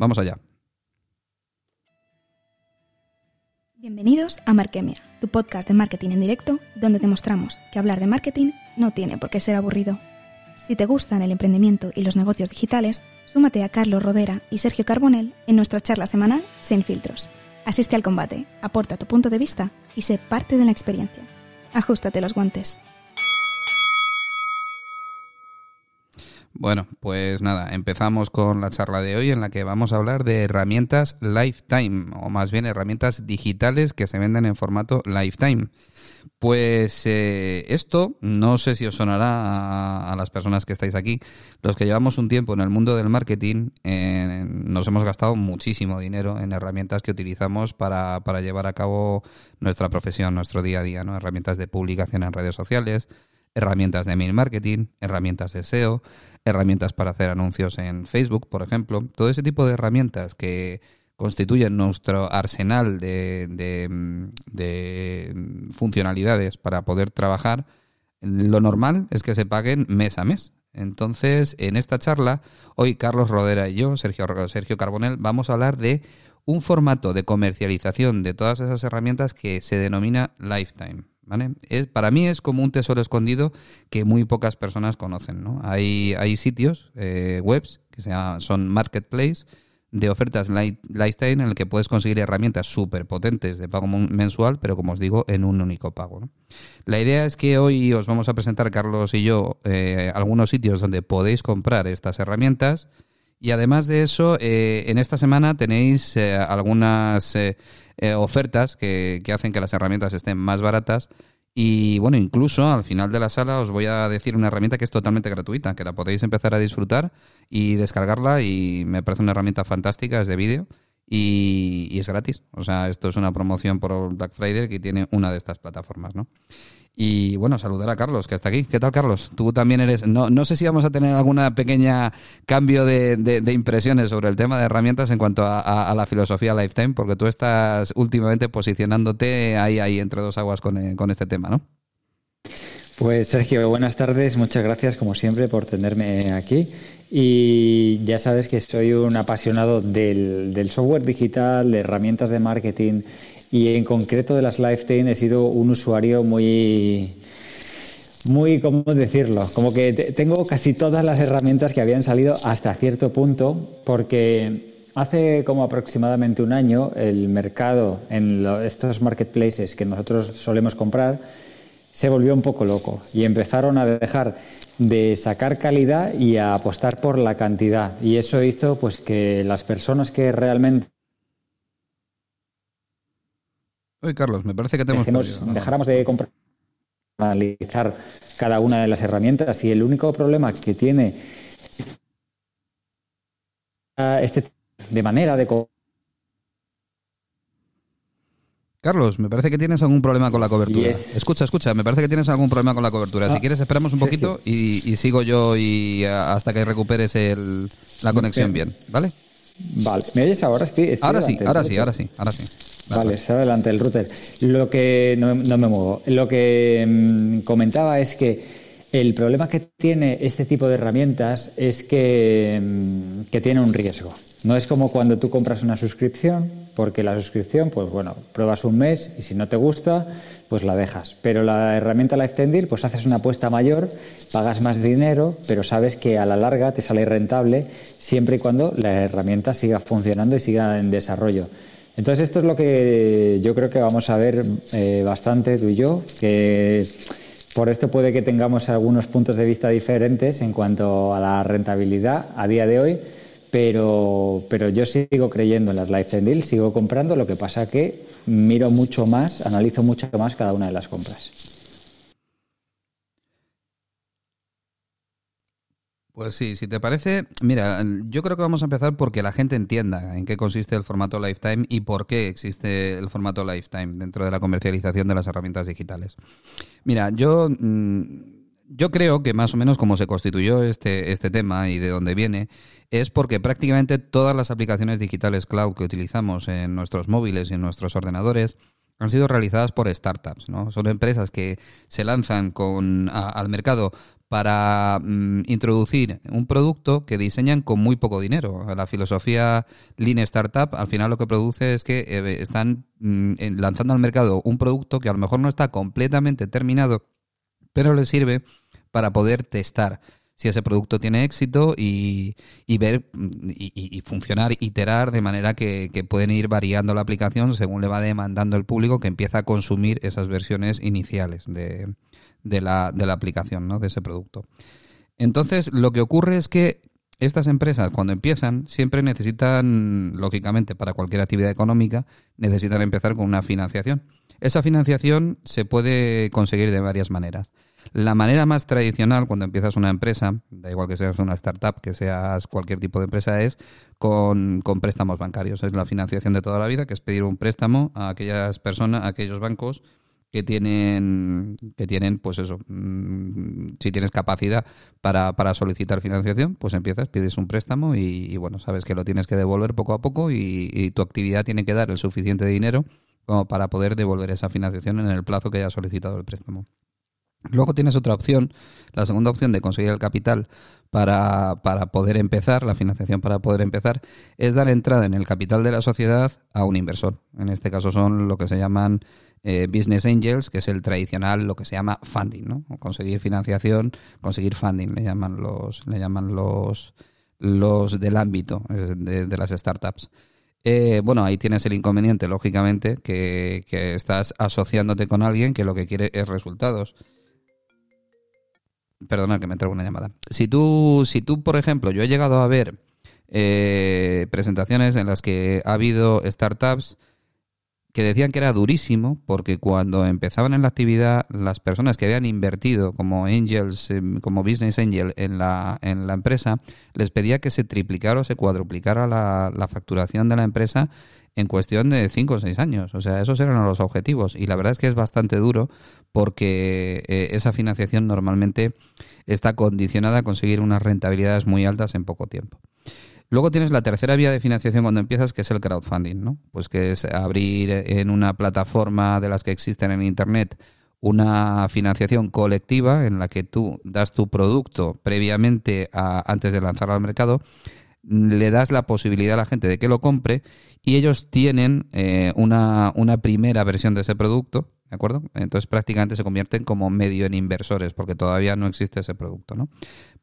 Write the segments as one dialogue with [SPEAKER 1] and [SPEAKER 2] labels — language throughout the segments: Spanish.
[SPEAKER 1] Vamos allá.
[SPEAKER 2] Bienvenidos a Markemia, tu podcast de marketing en directo, donde demostramos que hablar de marketing no tiene por qué ser aburrido. Si te gustan el emprendimiento y los negocios digitales, súmate a Carlos Rodera y Sergio Carbonell en nuestra charla semanal Sin Filtros. Asiste al combate, aporta tu punto de vista y sé parte de la experiencia. Ajustate los guantes.
[SPEAKER 1] Bueno, pues nada, empezamos con la charla de hoy en la que vamos a hablar de herramientas Lifetime, o más bien herramientas digitales que se venden en formato Lifetime. Pues eh, esto no sé si os sonará a, las personas que estáis aquí. Los que llevamos un tiempo en el mundo del marketing, eh, nos hemos gastado muchísimo dinero en herramientas que utilizamos para, para llevar a cabo nuestra profesión, nuestro día a día, ¿no? Herramientas de publicación en redes sociales, herramientas de mail marketing, herramientas de SEO, herramientas para hacer anuncios en Facebook, por ejemplo. Todo ese tipo de herramientas que constituyen nuestro arsenal de, de, funcionalidades para poder trabajar, lo normal es que se paguen mes a mes. Entonces, en esta charla, hoy Carlos Rodera y yo, Sergio, Sergio Carbonell, vamos a hablar de un formato de comercialización de todas esas herramientas que se denomina Lifetime. Es, para mí es como un tesoro escondido que muy pocas personas conocen. ¿no? Hay, hay sitios, eh, webs, que se son marketplace, de ofertas lifestyle en el que puedes conseguir herramientas súper potentes de pago mensual, pero como os digo, en un único pago. La idea es que hoy os vamos a presentar, Carlos y yo, eh, algunos sitios donde podéis comprar estas herramientas. Y además de eso, eh, en esta semana tenéis algunas eh, ofertas que, que hacen que las herramientas estén más baratas. Y bueno, incluso al final de la sala os voy a decir una herramienta que es totalmente gratuita, que la podéis empezar a disfrutar y descargarla y me parece una herramienta fantástica, es de vídeo y, es gratis. O sea, esto es una promoción por Black Friday que tiene una de estas plataformas, ¿no? Y bueno, saludar a Carlos, que está aquí. ¿Qué tal, Carlos? Tú también eres. No, no sé si vamos a tener alguna pequeña cambio de, impresiones sobre el tema de herramientas en cuanto a, la filosofía Lifetime, porque tú estás últimamente posicionándote ahí, ahí entre dos aguas con, eh, con este tema, ¿no?
[SPEAKER 3] Pues Sergio, buenas tardes. Muchas gracias, como siempre, por tenerme aquí. Y ya sabes que soy un apasionado del, software digital, de herramientas de marketing y en concreto de las Lifetime he sido un usuario muy, muy, ¿cómo decirlo? Como que tengo casi todas las herramientas que habían salido hasta cierto punto, porque hace como aproximadamente un año el mercado en estos marketplaces que nosotros solemos comprar se volvió un poco loco y empezaron a dejar de sacar calidad y a apostar por la cantidad. Y eso hizo pues que las personas que realmente
[SPEAKER 1] Oye, Carlos, me parece que tenemos
[SPEAKER 3] Dejáramos de comprar, analizar cada una de las herramientas y el único problema que tiene este de manera de
[SPEAKER 1] Carlos, me parece que tienes algún problema con la cobertura. Escucha, escucha, me parece que tienes algún problema con la cobertura. si ah, quieres, esperamos un poquito y, sigo yo y hasta que recuperes la conexión bien, ¿vale?
[SPEAKER 3] Vale, ¿me oyes ahora?
[SPEAKER 1] Sí, ahora sí, ahora sí, ahora sí, ahora sí.
[SPEAKER 3] Vale, está delante el router. Lo que no, me muevo. Lo que mm, comentaba es que el problema que tiene este tipo de herramientas es que, mm, que tiene un riesgo. No es como cuando tú compras una suscripción, porque la suscripción, pues bueno, pruebas un mes y si no te gusta, pues la dejas. Pero la herramienta Lifetime pues haces una apuesta mayor, pagas más dinero, pero sabes que a la larga te sale rentable siempre y cuando la herramienta siga funcionando y siga en desarrollo. Entonces esto es lo que yo creo que vamos a ver eh, bastante tú y yo, que por esto puede que tengamos algunos puntos de vista diferentes en cuanto a la rentabilidad a día de hoy pero, pero yo sigo creyendo en las Lifetime Deals, sigo comprando, lo que pasa que miro mucho más, analizo mucho más cada una de las compras.
[SPEAKER 1] Pues sí, si te parece, mira, yo creo que vamos a empezar porque la gente entienda en qué consiste el formato Lifetime y por qué existe el formato Lifetime dentro de la comercialización de las herramientas digitales. Mira, yo mm, yo creo que más o menos como se constituyó este, este tema y de dónde viene, es porque prácticamente todas las aplicaciones digitales cloud que utilizamos en nuestros móviles y en nuestros ordenadores han sido realizadas por startups, ¿no? Son empresas que se lanzan con, al mercado para mm, introducir un producto que diseñan con muy poco dinero. La filosofía Lean Startup al final lo que produce es que eh, están mm, lanzando al mercado un producto que a lo mejor no está completamente terminado, pero les sirve para poder testar si ese producto tiene éxito y, ver y, funcionar, iterar de manera que, pueden ir variando la aplicación según le va demandando el público que empieza a consumir esas versiones iniciales de, de, la, de la aplicación, ¿no? de ese producto. Entonces, lo que ocurre es que estas empresas, cuando empiezan, siempre necesitan, lógicamente, para cualquier actividad económica, necesitan empezar con una financiación. Esa financiación se puede conseguir de varias maneras. La manera más tradicional cuando empiezas una empresa, da igual que seas una startup, que seas cualquier tipo de empresa, es con, préstamos bancarios. Es la financiación de toda la vida, que es pedir un préstamo a aquellas personas, a aquellos bancos que tienen, que tienen, pues eso, mm, si tienes capacidad para, para solicitar financiación, pues empiezas, pides un préstamo y, bueno, sabes que lo tienes que devolver poco a poco y, y tu actividad tiene que dar el suficiente dinero como para poder devolver esa financiación en el plazo que haya solicitado el préstamo. Luego tienes otra opción, la segunda opción de conseguir el capital para, para, poder empezar, la financiación para poder empezar, es dar entrada en el capital de la sociedad a un inversor. En este caso son lo que se llaman eh, business angels, que es el tradicional, lo que se llama funding, ¿no? conseguir financiación, conseguir funding, le llaman los, le llaman los, los del ámbito eh, de, las startups. Eh, bueno, ahí tienes el inconveniente, lógicamente, que, que estás asociándote con alguien que lo que quiere es resultados. Perdona que me traigo una llamada. Si tú, si tú, por ejemplo, yo he llegado a ver eh, presentaciones en las que ha habido startups que decían que era durísimo porque cuando empezaban en la actividad las personas que habían invertido como angels, em, como business angel en la, en la empresa, les pedía que se triplicara o se cuadruplicara la, la facturación de la empresa en cuestión de 5 o 6 años. O sea, esos eran los objetivos. Y la verdad es que es bastante duro porque eh, esa financiación normalmente está condicionada a conseguir unas rentabilidades muy altas en poco tiempo. Luego tienes la tercera vía de financiación cuando empiezas, que es el crowdfunding, ¿no? Pues que es abrir en una plataforma de las que existen en Internet una financiación colectiva en la que tú das tu producto previamente antes de lanzarlo al mercado, le das la posibilidad a la gente de que lo compre y ellos tienen eh, una, una primera versión de ese producto ¿De acuerdo? Entonces prácticamente se convierten como medio en inversores porque todavía no existe ese producto, ¿no?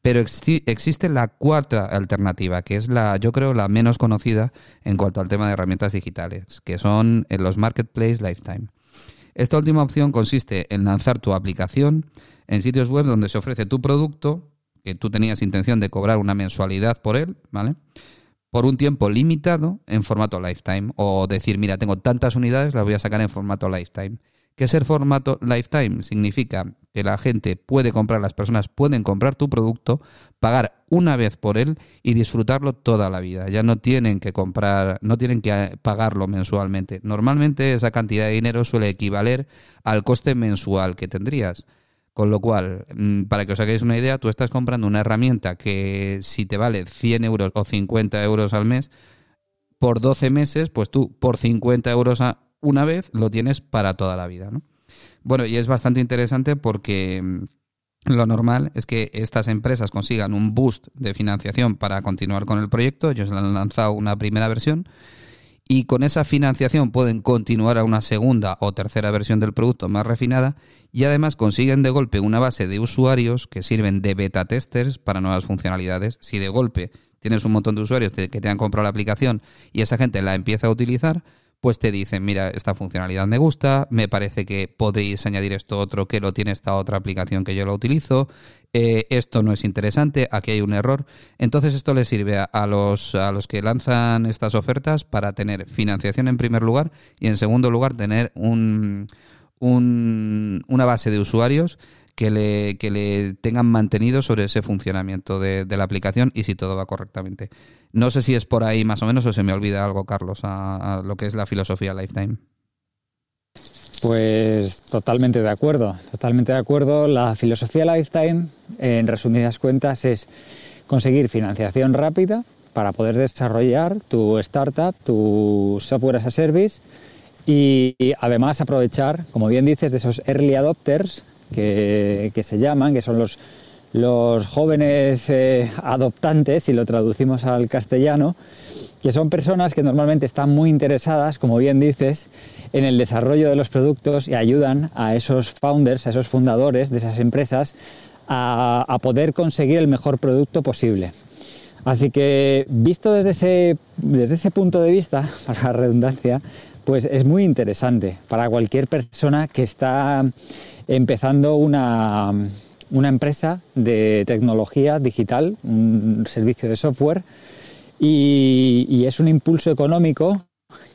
[SPEAKER 1] Pero existe la cuarta alternativa, que es la, yo creo, la menos conocida en cuanto al tema de herramientas digitales, que son en los Marketplace Lifetime. Esta última opción consiste en lanzar tu aplicación en sitios web donde se ofrece tu producto, que tú tenías intención de cobrar una mensualidad por él, ¿vale? Por un tiempo limitado en formato lifetime. O decir, mira, tengo tantas unidades, las voy a sacar en formato lifetime. ¿Qué ser formato lifetime? Significa que la gente puede comprar, las personas pueden comprar tu producto, pagar una vez por él y disfrutarlo toda la vida. Ya no tienen que comprar, no tienen que eh, pagarlo mensualmente. Normalmente esa cantidad de dinero suele equivaler al coste mensual que tendrías. Con lo cual, mm, para que os hagáis una idea, tú estás comprando una herramienta que si te vale 100 euros o 50 euros al mes, por 12 meses, pues tú por 50 euros a, una vez, lo tienes para toda la vida, ¿no? Bueno, y es bastante interesante porque mm, lo normal es que estas empresas consigan un boost de financiación para continuar con el proyecto. Ellos han lanzado una primera versión y con esa financiación pueden continuar a una segunda o tercera versión del producto más refinada y además consiguen de golpe una base de usuarios que sirven de beta testers para nuevas funcionalidades. Si de golpe tienes un montón de usuarios que te han comprado la aplicación y esa gente la empieza a utilizar, pues te dicen, mira, esta funcionalidad me gusta, me parece que podéis añadir esto otro que lo tiene esta otra aplicación que yo lo utilizo, eh, esto no es interesante, aquí hay un error. Entonces esto le sirve a, los, a los que lanzan estas ofertas para tener financiación en primer lugar y en segundo lugar tener un, un, una base de usuarios que le, que le tengan mantenido sobre ese funcionamiento de, de, la aplicación y si todo va correctamente. No sé si es por ahí más o menos o se me olvida algo, Carlos, a, lo que es la filosofía Lifetime.
[SPEAKER 3] Pues totalmente de acuerdo, totalmente de acuerdo. La filosofía Lifetime, en resumidas cuentas, es conseguir financiación rápida para poder desarrollar tu startup, tu software as a service y además aprovechar, como bien dices, de esos early adopters que, se llaman, que son los, los jóvenes eh, adoptantes, si lo traducimos al castellano, que son personas que normalmente están muy interesadas, como bien dices, en el desarrollo de los productos y ayudan a esos founders, a esos fundadores de esas empresas a, poder conseguir el mejor producto posible. Así que visto desde ese, desde ese punto de vista, para la redundancia, pues es muy interesante para cualquier persona que está empezando una, una empresa de tecnología digital, un servicio de software, y, es un impulso económico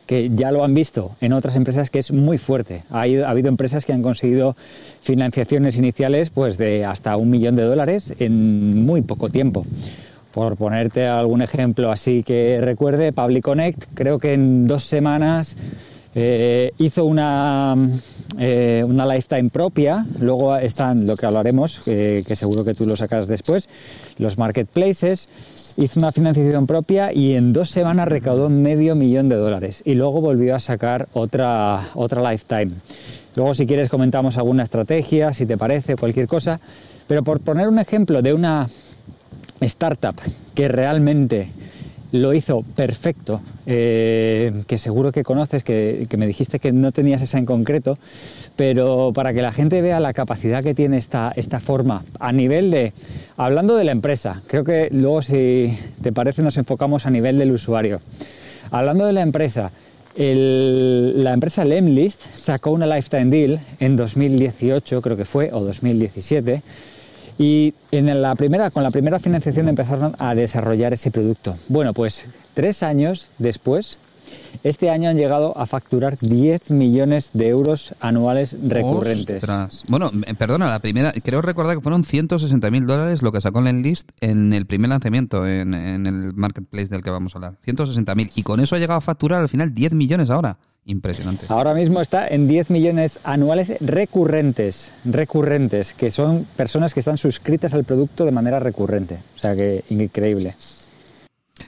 [SPEAKER 3] que ya lo han visto en otras empresas que es muy fuerte. Ha, habido empresas que han conseguido financiaciones iniciales pues de hasta un millón de dólares en muy poco tiempo. Por ponerte algún ejemplo así que recuerde, Public Connect creo que en dos semanas eh, hizo una, eh, una lifetime propia, luego están lo que hablaremos, que seguro que tú lo sacas después, los marketplaces, hizo una financiación propia y en dos semanas recaudó medio millón de dólares y luego volvió a sacar otra, otra lifetime. Luego si quieres comentamos alguna estrategia, si te parece, cualquier cosa, pero por poner un ejemplo de una startup que realmente lo hizo perfecto, eh, que seguro que conoces, que, me dijiste que no tenías esa en concreto, pero para que la gente vea la capacidad que tiene esta, esta forma a nivel de, hablando de la empresa, creo que luego si te parece nos enfocamos a nivel del usuario. Hablando de la empresa, la empresa Lemlist sacó una lifetime deal en 2018, creo que fue, o 2017, y en la primera, con la primera financiación empezaron a desarrollar ese producto. Bueno, pues tres años después, este año han llegado a facturar 10 millones de euros anuales recurrentes.
[SPEAKER 1] Bueno, perdona, la primera, creo recordar que fueron 160 mil dólares lo que sacó Enlist en el primer lanzamiento en, en el marketplace del que vamos a hablar. 160 mil. Y con eso ha llegado a facturar al final 10 millones ahora. Impresionante.
[SPEAKER 3] Ahora mismo está en 10 millones anuales recurrentes, recurrentes, que son personas que están suscritas al producto de manera recurrente. O sea que increíble.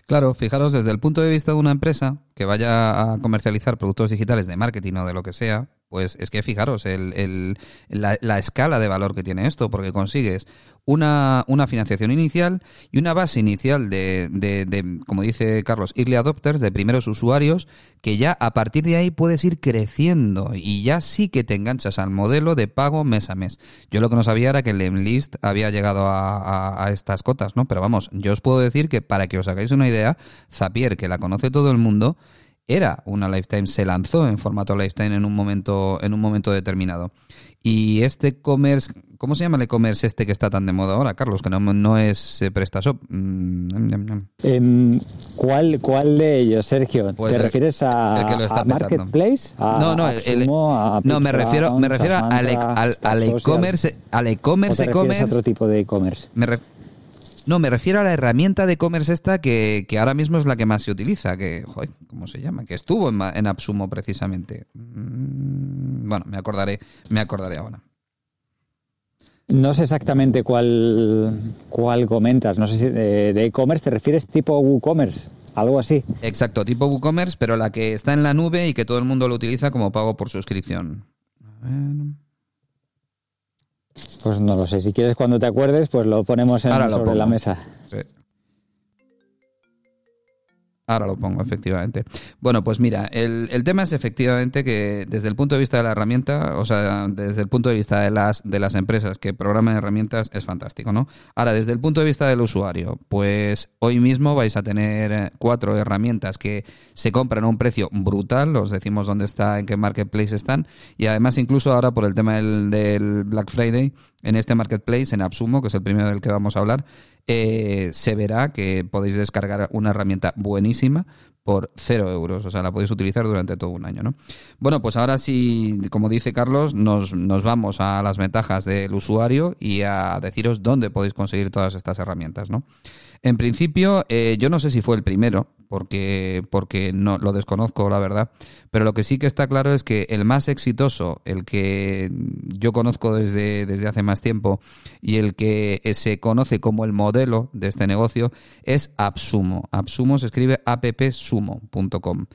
[SPEAKER 1] Claro, fijaros, desde el punto de vista de una empresa que vaya a comercializar productos digitales de marketing o de lo que sea, pues es que fijaros el, la, la, escala de valor que tiene esto, porque consigues una, una financiación inicial y una base inicial de, de, como dice Carlos, early adopters, de primeros usuarios, que ya a partir de ahí puedes ir creciendo y ya sí que te enganchas al modelo de pago mes a mes. Yo lo que no sabía era que el Lemlist había llegado a, a, estas cotas, ¿no? Pero vamos, yo os puedo decir que para que os hagáis una idea, Zapier, que la conoce todo el mundo, era una lifetime, se lanzó en formato lifetime en un momento, en un momento determinado. Y este e-commerce, ¿cómo se llama el e-commerce este que está tan de moda ahora, Carlos? Que no, no es eh, PrestaShop. Mm,
[SPEAKER 3] em, ¿cuál, ¿Cuál de ellos, Sergio? Pues ¿Te refieres a, Marketplace?
[SPEAKER 1] no, no, no me refiero, me refiero al, e-, al, e-commerce, al e-commerce, e-commerce.
[SPEAKER 3] otro tipo de e-commerce?
[SPEAKER 1] No, me refiero a la herramienta de e-commerce esta que, que, ahora mismo es la que más se utiliza, que, joder, ¿cómo se llama? Que estuvo en, en Absumo precisamente. Mm, bueno, me acordaré, me acordaré ahora.
[SPEAKER 3] No sé exactamente cuál, cuál comentas. No sé si de e-commerce te refieres tipo WooCommerce, algo así.
[SPEAKER 1] Exacto, tipo WooCommerce, pero la que está en la nube y que todo el mundo lo utiliza como pago por suscripción.
[SPEAKER 3] Pues no lo sé. Si quieres, cuando te acuerdes, pues lo ponemos sobre la mesa. Sí.
[SPEAKER 1] Ahora lo pongo, efectivamente. Bueno, pues mira, el, el, tema es efectivamente que desde el punto de vista de la herramienta, o sea, desde el punto de vista de las, de las empresas que programan herramientas, es fantástico, ¿no? Ahora, desde el punto de vista del usuario, pues hoy mismo vais a tener cuatro herramientas que se compran a un precio brutal, os decimos dónde está, en qué marketplace están, y además incluso ahora por el tema del, del Black Friday, en este marketplace, en Absumo, que es el primero del que vamos a hablar, eh, se verá que podéis descargar una herramienta buenísima por cero euros, o sea, la podéis utilizar durante todo un año, ¿no? Bueno, pues ahora sí, como dice Carlos, nos, nos vamos a las ventajas del usuario y a deciros dónde podéis conseguir todas estas herramientas, ¿no? En principio, eh, yo no sé si fue el primero, porque, porque no lo desconozco, la verdad. Pero lo que sí que está claro es que el más exitoso, el que yo conozco desde, desde hace más tiempo y el que se conoce como el modelo de este negocio es Absumo. Absumo se escribe appsumo.com.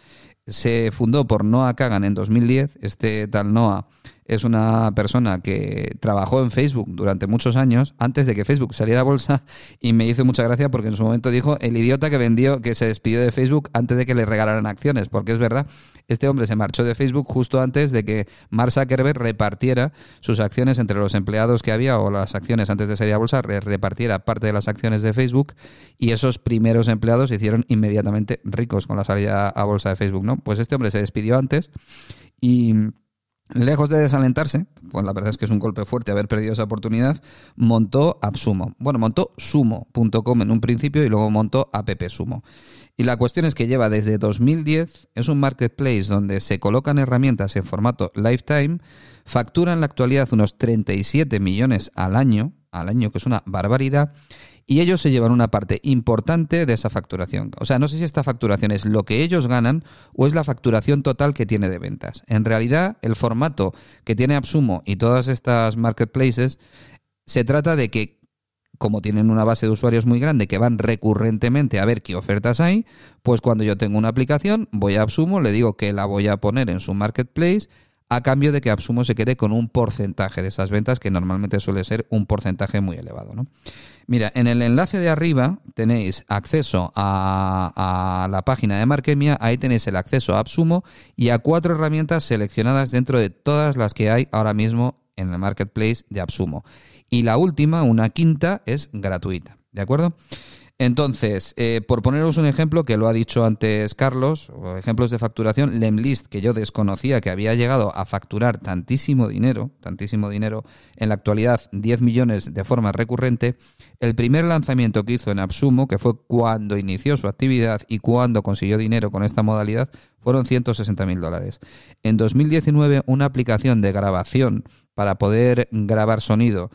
[SPEAKER 1] se fundó por Noah Kagan en 2010. Este tal Noah es una persona que trabajó en Facebook durante muchos años antes de que Facebook saliera a bolsa y me hizo mucha gracia porque en su momento dijo el idiota que vendió, que se despidió de Facebook antes de que le regalaran acciones, porque es verdad, este hombre se marchó de Facebook justo antes de que Mark Zuckerberg repartiera sus acciones entre los empleados que había o las acciones antes de salir a bolsa, repartiera parte de las acciones de Facebook y esos primeros empleados se hicieron inmediatamente ricos con la salida a bolsa de Facebook, ¿no? Pues este hombre se despidió antes y Lejos de desalentarse, pues la verdad es que es un golpe fuerte haber perdido esa oportunidad, montó AppSumo. Bueno, montó sumo.com en un principio y luego montó AppSumo. Y la cuestión es que lleva desde 2010, es un marketplace donde se colocan herramientas en formato lifetime, factura en la actualidad unos 37 millones al año, al año que es una barbaridad, y ellos se llevan una parte importante de esa facturación. O sea, no sé si esta facturación es lo que ellos ganan o es la facturación total que tiene de ventas. En realidad, el formato que tiene Absumo y todas estas marketplaces se trata de que como tienen una base de usuarios muy grande que van recurrentemente a ver qué ofertas hay, pues cuando yo tengo una aplicación, voy a Absumo, le digo que la voy a poner en su marketplace a cambio de que Absumo se quede con un porcentaje de esas ventas, que normalmente suele ser un porcentaje muy elevado. ¿no? Mira, en el enlace de arriba tenéis acceso a, la página de Markemia, ahí tenéis el acceso a Absumo y a cuatro herramientas seleccionadas dentro de todas las que hay ahora mismo en el marketplace de Absumo. Y la última, una quinta, es gratuita. ¿De acuerdo? Entonces, eh, por poneros un ejemplo que lo ha dicho antes Carlos, ejemplos de facturación, Lemlist, que yo desconocía que había llegado a facturar tantísimo dinero, tantísimo dinero, en la actualidad 10 millones de forma recurrente, el primer lanzamiento que hizo en Absumo, que fue cuando inició su actividad y cuando consiguió dinero con esta modalidad, fueron 160 mil dólares. En 2019, una aplicación de grabación para poder grabar sonido,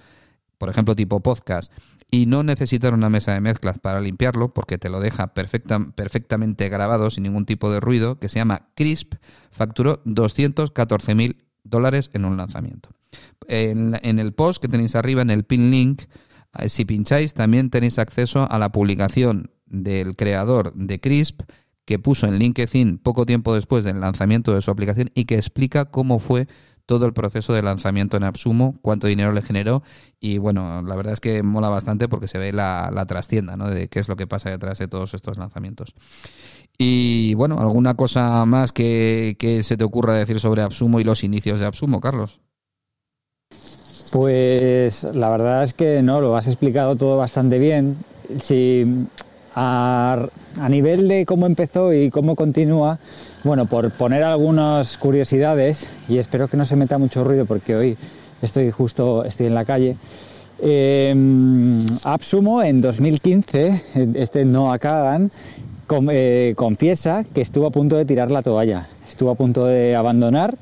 [SPEAKER 1] por ejemplo, tipo podcast, y no necesitar una mesa de mezclas para limpiarlo porque te lo deja perfectamente grabado sin ningún tipo de ruido, que se llama Crisp, facturó 214 mil dólares en un lanzamiento. En, en, el post que tenéis arriba, en el pin link, eh, si pincháis, también tenéis acceso a la publicación del creador de Crisp que puso en LinkedIn poco tiempo después del lanzamiento de su aplicación y que explica cómo fue todo el proceso de lanzamiento en Absumo, cuánto dinero le generó y bueno, la verdad es que mola bastante porque se ve la, trastienda ¿no? de qué es lo que pasa detrás de todos estos lanzamientos. Y bueno, ¿alguna cosa más que, se te ocurra decir sobre Absumo y los inicios de Absumo, Carlos?
[SPEAKER 3] Pues la verdad es que no, lo has explicado todo bastante bien. Si a nivel de cómo empezó y cómo continúa, bueno, por poner algunas curiosidades, y espero que no se meta mucho ruido porque hoy estoy justo estoy en la calle. Eh, Absumo en 2015, este Noah Kagan, eh, confiesa que estuvo a punto de tirar la toalla, estuvo a punto de abandonar.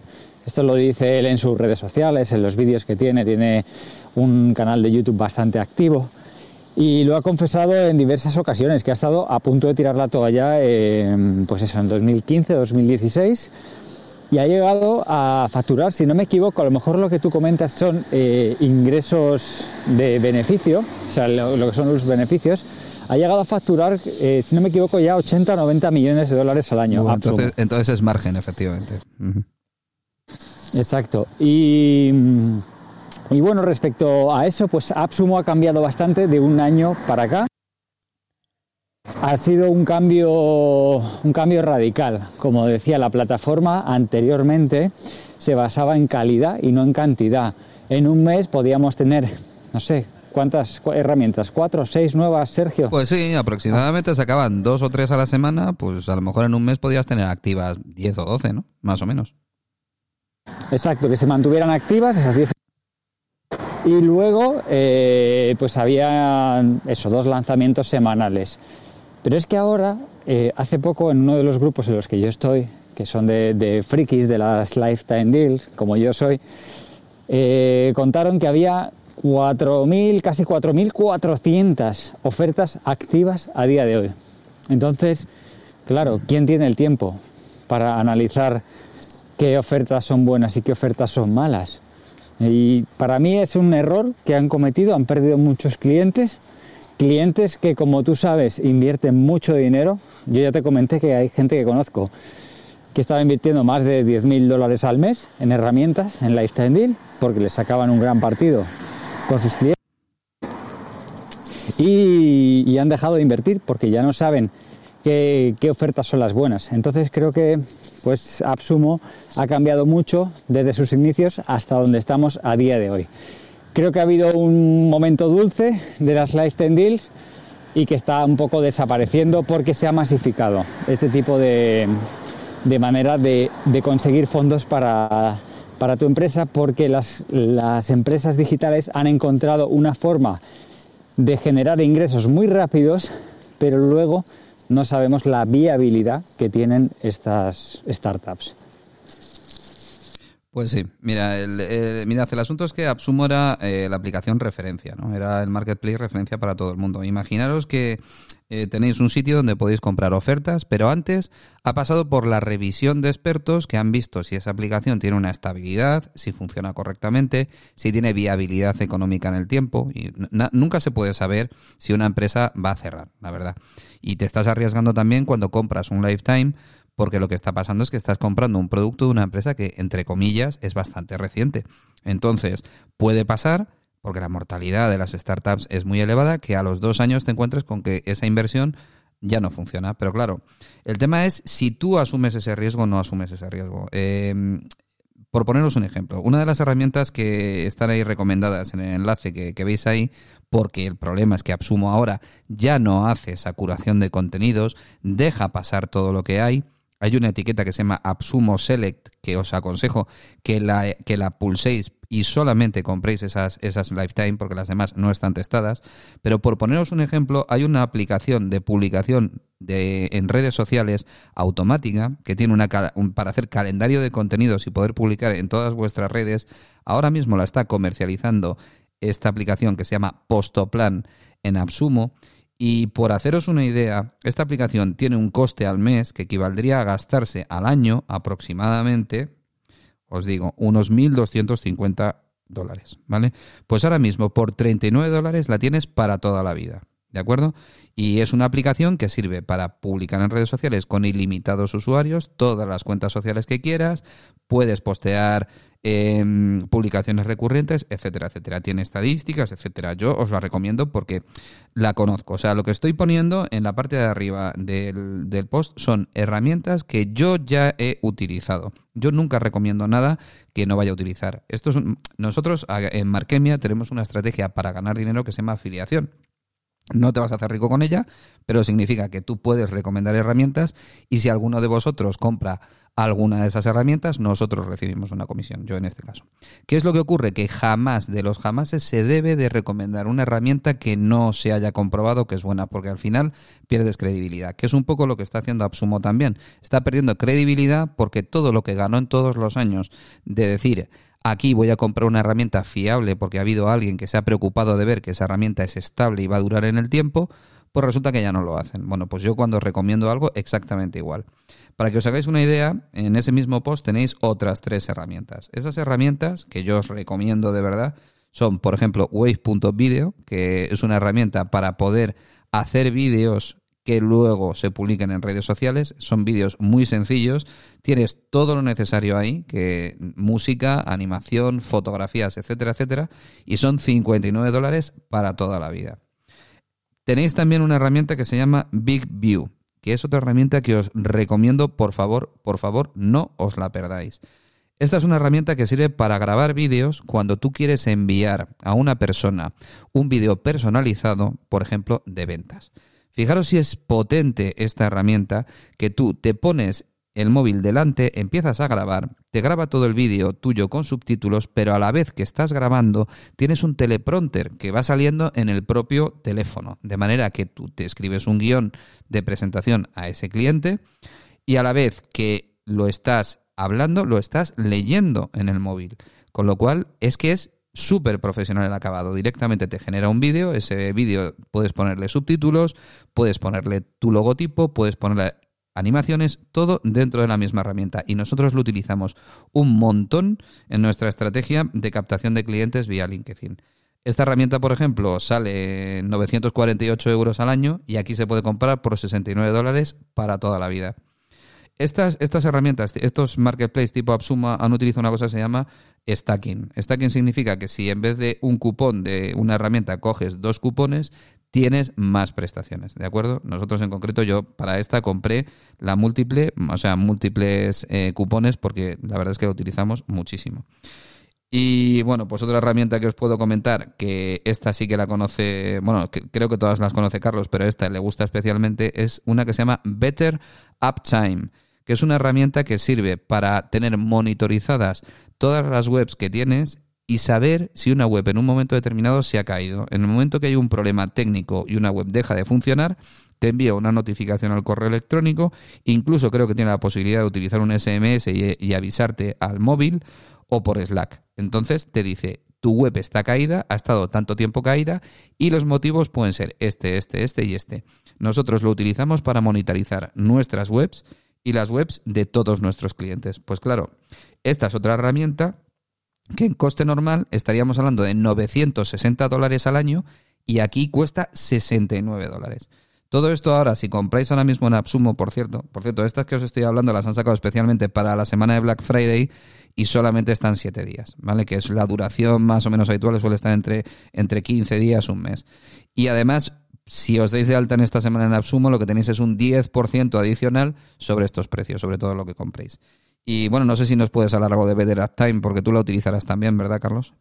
[SPEAKER 3] Esto lo dice él en sus redes sociales, en los vídeos que tiene, tiene un canal de YouTube bastante activo y lo ha confesado en diversas ocasiones que ha estado a punto de tirar la toalla pues eso en 2015 2016 y ha llegado a facturar si no me equivoco a lo mejor lo que tú comentas son eh, ingresos de beneficio o sea lo, que son los beneficios ha llegado a facturar, eh, si no me equivoco, ya 80 o 90 millones de dólares al año.
[SPEAKER 1] entonces, entonces, es margen, efectivamente.
[SPEAKER 3] Exacto. Y, y bueno, respecto a eso, pues AppSumo ha cambiado bastante de un año para acá. Ha sido un cambio, un cambio radical. Como decía, la plataforma anteriormente se basaba en calidad y no en cantidad. En un mes podíamos tener, no sé, ¿cuántas herramientas? ¿Cuatro o seis nuevas, Sergio?
[SPEAKER 1] Pues sí, aproximadamente sacaban dos o tres a la semana, pues a lo mejor en un mes podías tener activas 10 o 12, ¿no? Más o menos.
[SPEAKER 3] Exacto, que se mantuvieran activas esas 10 y luego, eh, pues había eso, dos lanzamientos semanales. Pero es que ahora, eh, hace poco, en uno de los grupos en los que yo estoy, que son de, frikis de las Lifetime Deals, como yo soy, eh, contaron que había 4.000, casi 4.400 ofertas activas a día de hoy. Entonces, claro, ¿quién tiene el tiempo para analizar qué ofertas son buenas y qué ofertas son malas? Y para mí es un error que han cometido, han perdido muchos clientes, clientes que como tú sabes invierten mucho dinero. Yo ya te comenté que hay gente que conozco que estaba invirtiendo más de 10.000 dólares al mes en herramientas, en Lifetime Deal, porque le sacaban un gran partido con sus clientes. Y, han dejado de invertir porque ya no saben qué, ofertas son las buenas. Entonces creo que pues Absumo ha cambiado mucho desde sus inicios hasta donde estamos a día de hoy. Creo que ha habido un momento dulce de las Lifetime Deals y que está un poco desapareciendo porque se ha masificado este tipo de, de manera de, conseguir fondos para, tu empresa porque las, las empresas digitales han encontrado una forma de generar ingresos muy rápidos, pero luego no sabemos la viabilidad que tienen estas startups.
[SPEAKER 1] Pues sí, mira, el, el el asunto es que Absumo era eh, la aplicación referencia, ¿no? Era el marketplace referencia para todo el mundo. Imaginaros que eh, tenéis un sitio donde podéis comprar ofertas, pero antes ha pasado por la revisión de expertos que han visto si esa aplicación tiene una estabilidad, si funciona correctamente, si tiene viabilidad económica en el tiempo. Y nunca se puede saber si una empresa va a cerrar, la verdad. Y te estás arriesgando también cuando compras un lifetime porque lo que está pasando es que estás comprando un producto de una empresa que, entre comillas, es bastante reciente. Entonces, puede pasar, porque la mortalidad de las startups es muy elevada, que a los dos años te encuentres con que esa inversión ya no funciona. Pero claro, el tema es si tú asumes ese riesgo o no asumes ese riesgo. Em, por poneros un ejemplo, una de las herramientas que están ahí recomendadas en el enlace que, que, veis ahí, porque el problema es que Absumo ahora ya no hace esa curación de contenidos, deja pasar todo lo que hay, hay una etiqueta que se llama Absumo Select que os aconsejo que la, que la pulséis y solamente compréis esas, esas Lifetime porque las demás no están testadas. Pero por poneros un ejemplo, hay una aplicación de publicación de, en redes sociales automática que tiene una, un, para hacer calendario de contenidos y poder publicar en todas vuestras redes. Ahora mismo la está comercializando esta aplicación que se llama Postoplan en Absumo y por haceros una idea, esta aplicación tiene un coste al mes que equivaldría a gastarse al año aproximadamente, os digo, unos 1.250 dólares, ¿vale? Pues ahora mismo por 39 dólares la tienes para toda la vida, ¿de acuerdo? Y es una aplicación que sirve para publicar en redes sociales con ilimitados usuarios, todas las cuentas sociales que quieras, puedes postear eh, publicaciones recurrentes, etcétera, etcétera. Tiene estadísticas, etcétera. Yo os la recomiendo porque la conozco. O sea, lo que estoy poniendo en la parte de arriba del, del post son herramientas que yo ya he utilizado. Yo nunca recomiendo nada que no vaya a utilizar. Esto es nosotros en Markemia tenemos una estrategia para ganar dinero que se llama afiliación. No te vas a hacer rico con ella, pero significa que tú puedes recomendar herramientas y si alguno de vosotros compra alguna de esas herramientas, nosotros recibimos una comisión, yo en este caso. ¿Qué es lo que ocurre? Que jamás de los jamases se debe de recomendar una herramienta que no se haya comprobado que es buena, porque al final pierdes credibilidad, que es un poco lo que está haciendo Absumo también. Está perdiendo credibilidad porque todo lo que ganó en todos los años de decir aquí voy a comprar una herramienta fiable porque ha habido alguien que se ha preocupado de ver que esa herramienta es estable y va a durar en el tiempo, pues resulta que ya no lo hacen. Bueno, pues yo cuando recomiendo algo exactamente igual. Para que os hagáis una idea, en ese mismo post tenéis otras tres herramientas. Esas herramientas que yo os recomiendo de verdad son, por ejemplo, wave.video, que es una herramienta para poder hacer vídeos que luego se publiquen en redes sociales. Son vídeos muy sencillos. Tienes todo lo necesario ahí, que música, animación, fotografías, etcétera, etcétera. Y son 59 dólares para toda la vida. Tenéis también una herramienta que se llama Big View que es otra herramienta que os recomiendo, por favor, por favor, no os la perdáis. Esta es una herramienta que sirve para grabar vídeos cuando tú quieres enviar a una persona un vídeo personalizado, por ejemplo, de ventas. Fijaros si es potente esta herramienta que tú te pones el móvil delante, empiezas a grabar, te graba todo el vídeo tuyo con subtítulos, pero a la vez que estás grabando tienes un teleprompter que va saliendo en el propio teléfono, de manera que tú te escribes un guion de presentación a ese cliente y a la vez que lo estás hablando, lo estás leyendo en el móvil. Con lo cual es que es súper profesional el acabado. Directamente te genera un vídeo, ese vídeo puedes ponerle subtítulos, puedes ponerle tu logotipo, puedes ponerle animaciones, todo dentro de la misma herramienta. Y nosotros lo utilizamos un montón en nuestra estrategia de captación de clientes vía LinkedIn. Esta herramienta, por ejemplo, sale 948 euros al año y aquí se puede comprar por 69 dólares para toda la vida. estas, estas herramientas, estos marketplaces tipo Absuma han utilizado una cosa que se llama stacking. Stacking significa que si en vez de un cupón de una herramienta coges dos cupones, tienes más prestaciones, ¿de acuerdo? Nosotros en concreto, yo para esta compré la múltiple, o sea, múltiples eh, cupones porque la verdad es que lo utilizamos muchísimo. Y bueno, pues otra herramienta que os puedo comentar, que esta sí que la conoce, bueno, creo que todas las conoce Carlos, pero esta le gusta especialmente, es una que se llama Better Uptime, que es una herramienta que sirve para tener monitorizadas todas las webs que tienes y saber si una web en un momento determinado se ha caído. En el momento que hay un problema técnico y una web deja de funcionar, te envía una notificación al correo electrónico, incluso creo que tiene la posibilidad de utilizar un SMS y, avisarte al móvil o por Slack. Entonces te dice, tu web está caída, ha estado tanto tiempo caída y los motivos pueden ser este, este, este y este. Nosotros lo utilizamos para monitorizar nuestras webs y las webs de todos nuestros clientes. Pues claro, esta es otra herramienta que en coste normal estaríamos hablando de 960 dólares al año y aquí cuesta 69 dólares. Todo esto ahora, si compráis ahora mismo en Absumo, por cierto, por cierto, estas que os estoy hablando las han sacado especialmente para la semana de Black Friday y solamente están 7 días, ¿vale? Que es la duración más o menos habitual, suele estar entre, entre 15 días, un mes. Y además, si os dais de alta en esta semana en Absumo, lo que tenéis es un 10% adicional sobre estos precios, sobre todo lo que compréis. Y bueno, no sé si nos puedes hablar algo de Better Time, porque tú la utilizarás también, ¿verdad, Carlos?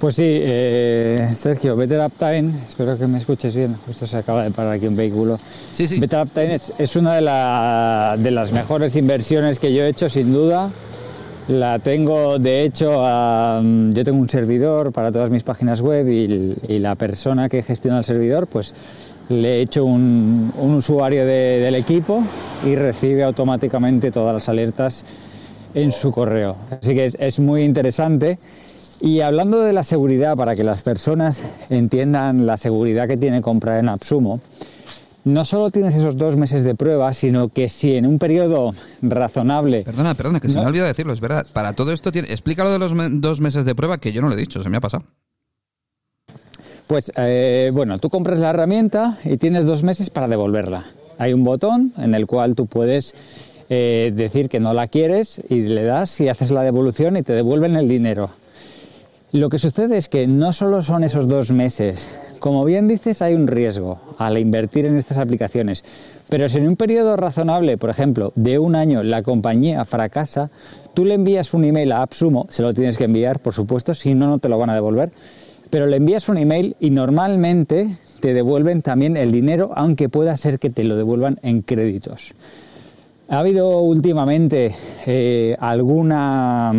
[SPEAKER 3] Pues sí, eh, Sergio, Better Time, espero que me escuches bien, justo se acaba de parar aquí un vehículo.
[SPEAKER 1] Sí, sí.
[SPEAKER 3] Better Time es, una de, de, las mejores inversiones que yo he hecho, sin duda. La tengo, de hecho, yo tengo un servidor para todas mis páginas web y, y la persona que gestiona el servidor, pues le he hecho un, usuario del equipo y recibe automáticamente todas las alertas en su correo. Así que es, muy interesante. Y hablando de la seguridad, para que las personas entiendan la seguridad que tiene comprar en Absumo, no solo tienes esos dos meses de prueba, sino que si en un periodo razonable...
[SPEAKER 1] Perdona, perdona, que se me ha olvidado decirlo, es verdad. Para todo esto, tiene... explícalo de los dos meses de prueba, que yo no lo he dicho, se me ha pasado.
[SPEAKER 3] Pues eh, bueno, tú compras la herramienta y tienes dos meses para devolverla. Hay un botón en el cual tú puedes eh, decir que no la quieres y le das y haces la devolución y te devuelven el dinero. Lo que sucede es que no solo son esos dos meses, como bien dices, hay un riesgo al invertir en estas aplicaciones. Pero si en un periodo razonable, por ejemplo, de un año, la compañía fracasa, tú le envías un email a AppSumo, se lo tienes que enviar, por supuesto, si no, no te lo van a devolver pero le envías un email y normalmente te devuelven también el dinero, aunque pueda ser que te lo devuelvan en créditos. Ha habido últimamente eh, alguna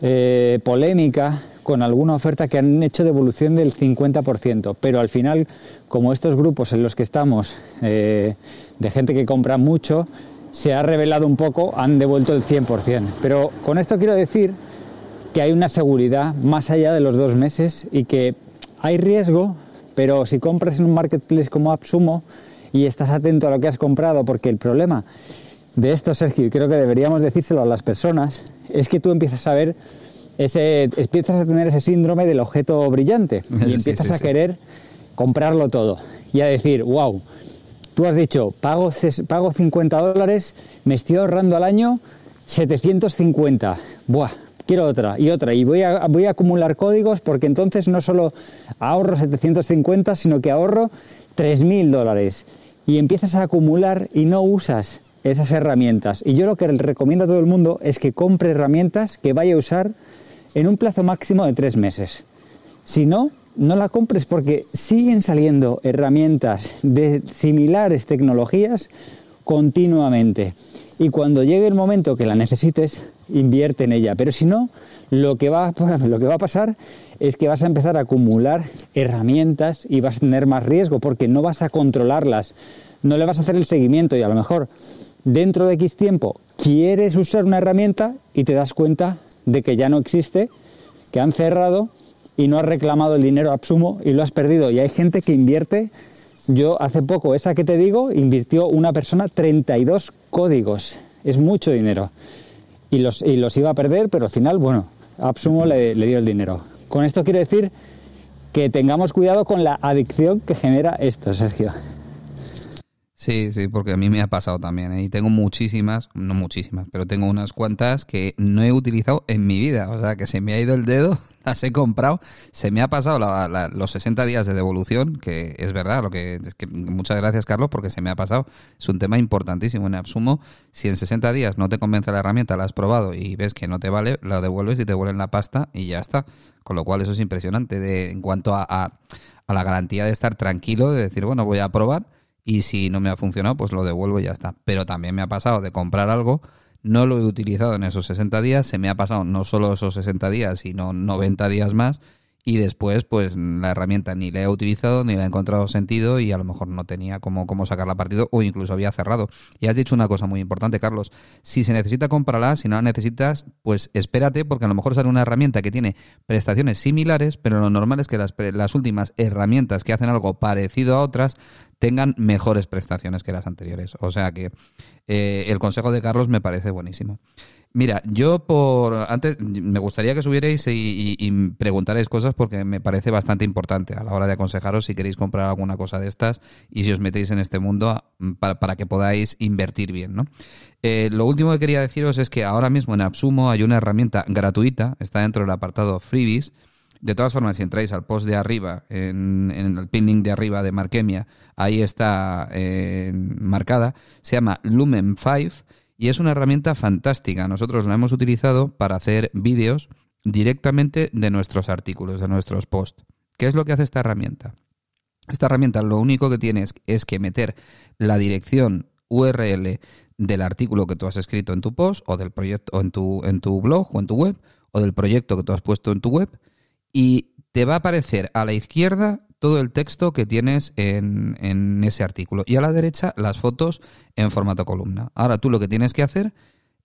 [SPEAKER 3] eh, polémica con alguna oferta que han hecho devolución del 50%, pero al final, como estos grupos en los que estamos, eh, de gente que compra mucho, se ha revelado un poco, han devuelto el 100%. Pero con esto quiero decir que hay una seguridad más allá de los dos meses y que hay riesgo, pero si compras en un marketplace como AppSumo y estás atento a lo que has comprado, porque el problema de esto, Sergio, y creo que deberíamos decírselo a las personas, es que tú empiezas a ver ese, empiezas a tener ese síndrome del objeto brillante y empiezas a querer comprarlo todo y a decir, wow, tú has dicho, pago, pago 50 dólares, me estoy ahorrando al año 750. Buah, quiero otra y otra y voy a, voy a acumular códigos porque entonces no solo ahorro 750 sino que ahorro 3.000 dólares. Y empiezas a acumular y no usas esas herramientas. Y yo lo que recomiendo a todo el mundo es que compre herramientas que vaya a usar en un plazo máximo de tres meses. Si no no la compres porque siguen saliendo herramientas de similares tecnologías continuamente. Y cuando llegue el momento que la necesites, invierte en ella. Pero si no, lo que, va, lo que va a pasar es que vas a empezar a acumular herramientas y vas a tener más riesgo porque no vas a controlarlas, no le vas a hacer el seguimiento y a lo mejor dentro de X tiempo quieres usar una herramienta y te das cuenta de que ya no existe, que han cerrado y no has reclamado el dinero absumo y lo has perdido. Y hay gente que invierte yo hace poco, esa que te digo, invirtió una persona 32 códigos. Es mucho dinero. Y los, y los iba a perder, pero al final, bueno, Absumo le, le dio el dinero. Con esto quiero decir que tengamos cuidado con la adicción que genera esto, Sergio.
[SPEAKER 1] Sí, sí, porque a mí me ha pasado también. ¿eh? Y tengo muchísimas, no muchísimas, pero tengo unas cuantas que no he utilizado en mi vida. O sea, que se me ha ido el dedo, las he comprado, se me ha pasado los 60 días de devolución, que es verdad, lo que es que muchas gracias Carlos porque se me ha pasado. Es un tema importantísimo. En Absumo, si en 60 días no te convence la herramienta, la has probado y ves que no te vale, la devuelves y te vuelven la pasta y ya está. Con lo cual eso es impresionante de, en cuanto a, a, a la garantía de estar tranquilo, de decir, bueno, voy a probar y si no me ha funcionado, pues lo devuelvo y ya está. Pero también me ha pasado de comprar algo, no lo he utilizado en esos 60 días, se me ha pasado no solo esos 60 días, sino 90 días más y después pues la herramienta ni la he utilizado ni la he encontrado sentido y a lo mejor no tenía cómo, cómo sacarla partido o incluso había cerrado. Y has dicho una cosa muy importante, Carlos. Si se necesita, cómprala. Si no la necesitas, pues espérate porque a lo mejor sale una herramienta que tiene prestaciones similares, pero lo normal es que las, las últimas herramientas que hacen algo parecido a otras tengan mejores prestaciones que las anteriores. O sea que eh, el consejo de Carlos me parece buenísimo. Mira, yo por antes me gustaría que subierais y, preguntarais cosas porque me parece bastante importante a la hora de aconsejaros si queréis comprar alguna cosa de estas y si os metéis en este mundo para, que podáis invertir bien, ¿no? Eh, lo último que quería deciros es que ahora mismo en Absumo hay una herramienta gratuita, está dentro del apartado Freebies. De todas formas, si entráis al post de arriba, en, el pinning de arriba de Markemia, ahí está eh, marcada, se llama Lumen 5 y es una herramienta fantástica. Nosotros la hemos utilizado para hacer vídeos directamente de nuestros artículos, de nuestros posts. ¿Qué es lo que hace esta herramienta? Esta herramienta lo único que tienes es que meter la dirección URL del artículo que tú has escrito en tu post o del proyecto o en tu, en tu blog o en tu web o del proyecto que tú has puesto en tu web y te va a aparecer a la izquierda todo el texto que tienes en, ese artículo y a la derecha las fotos en formato columna. Ahora tú lo que tienes que hacer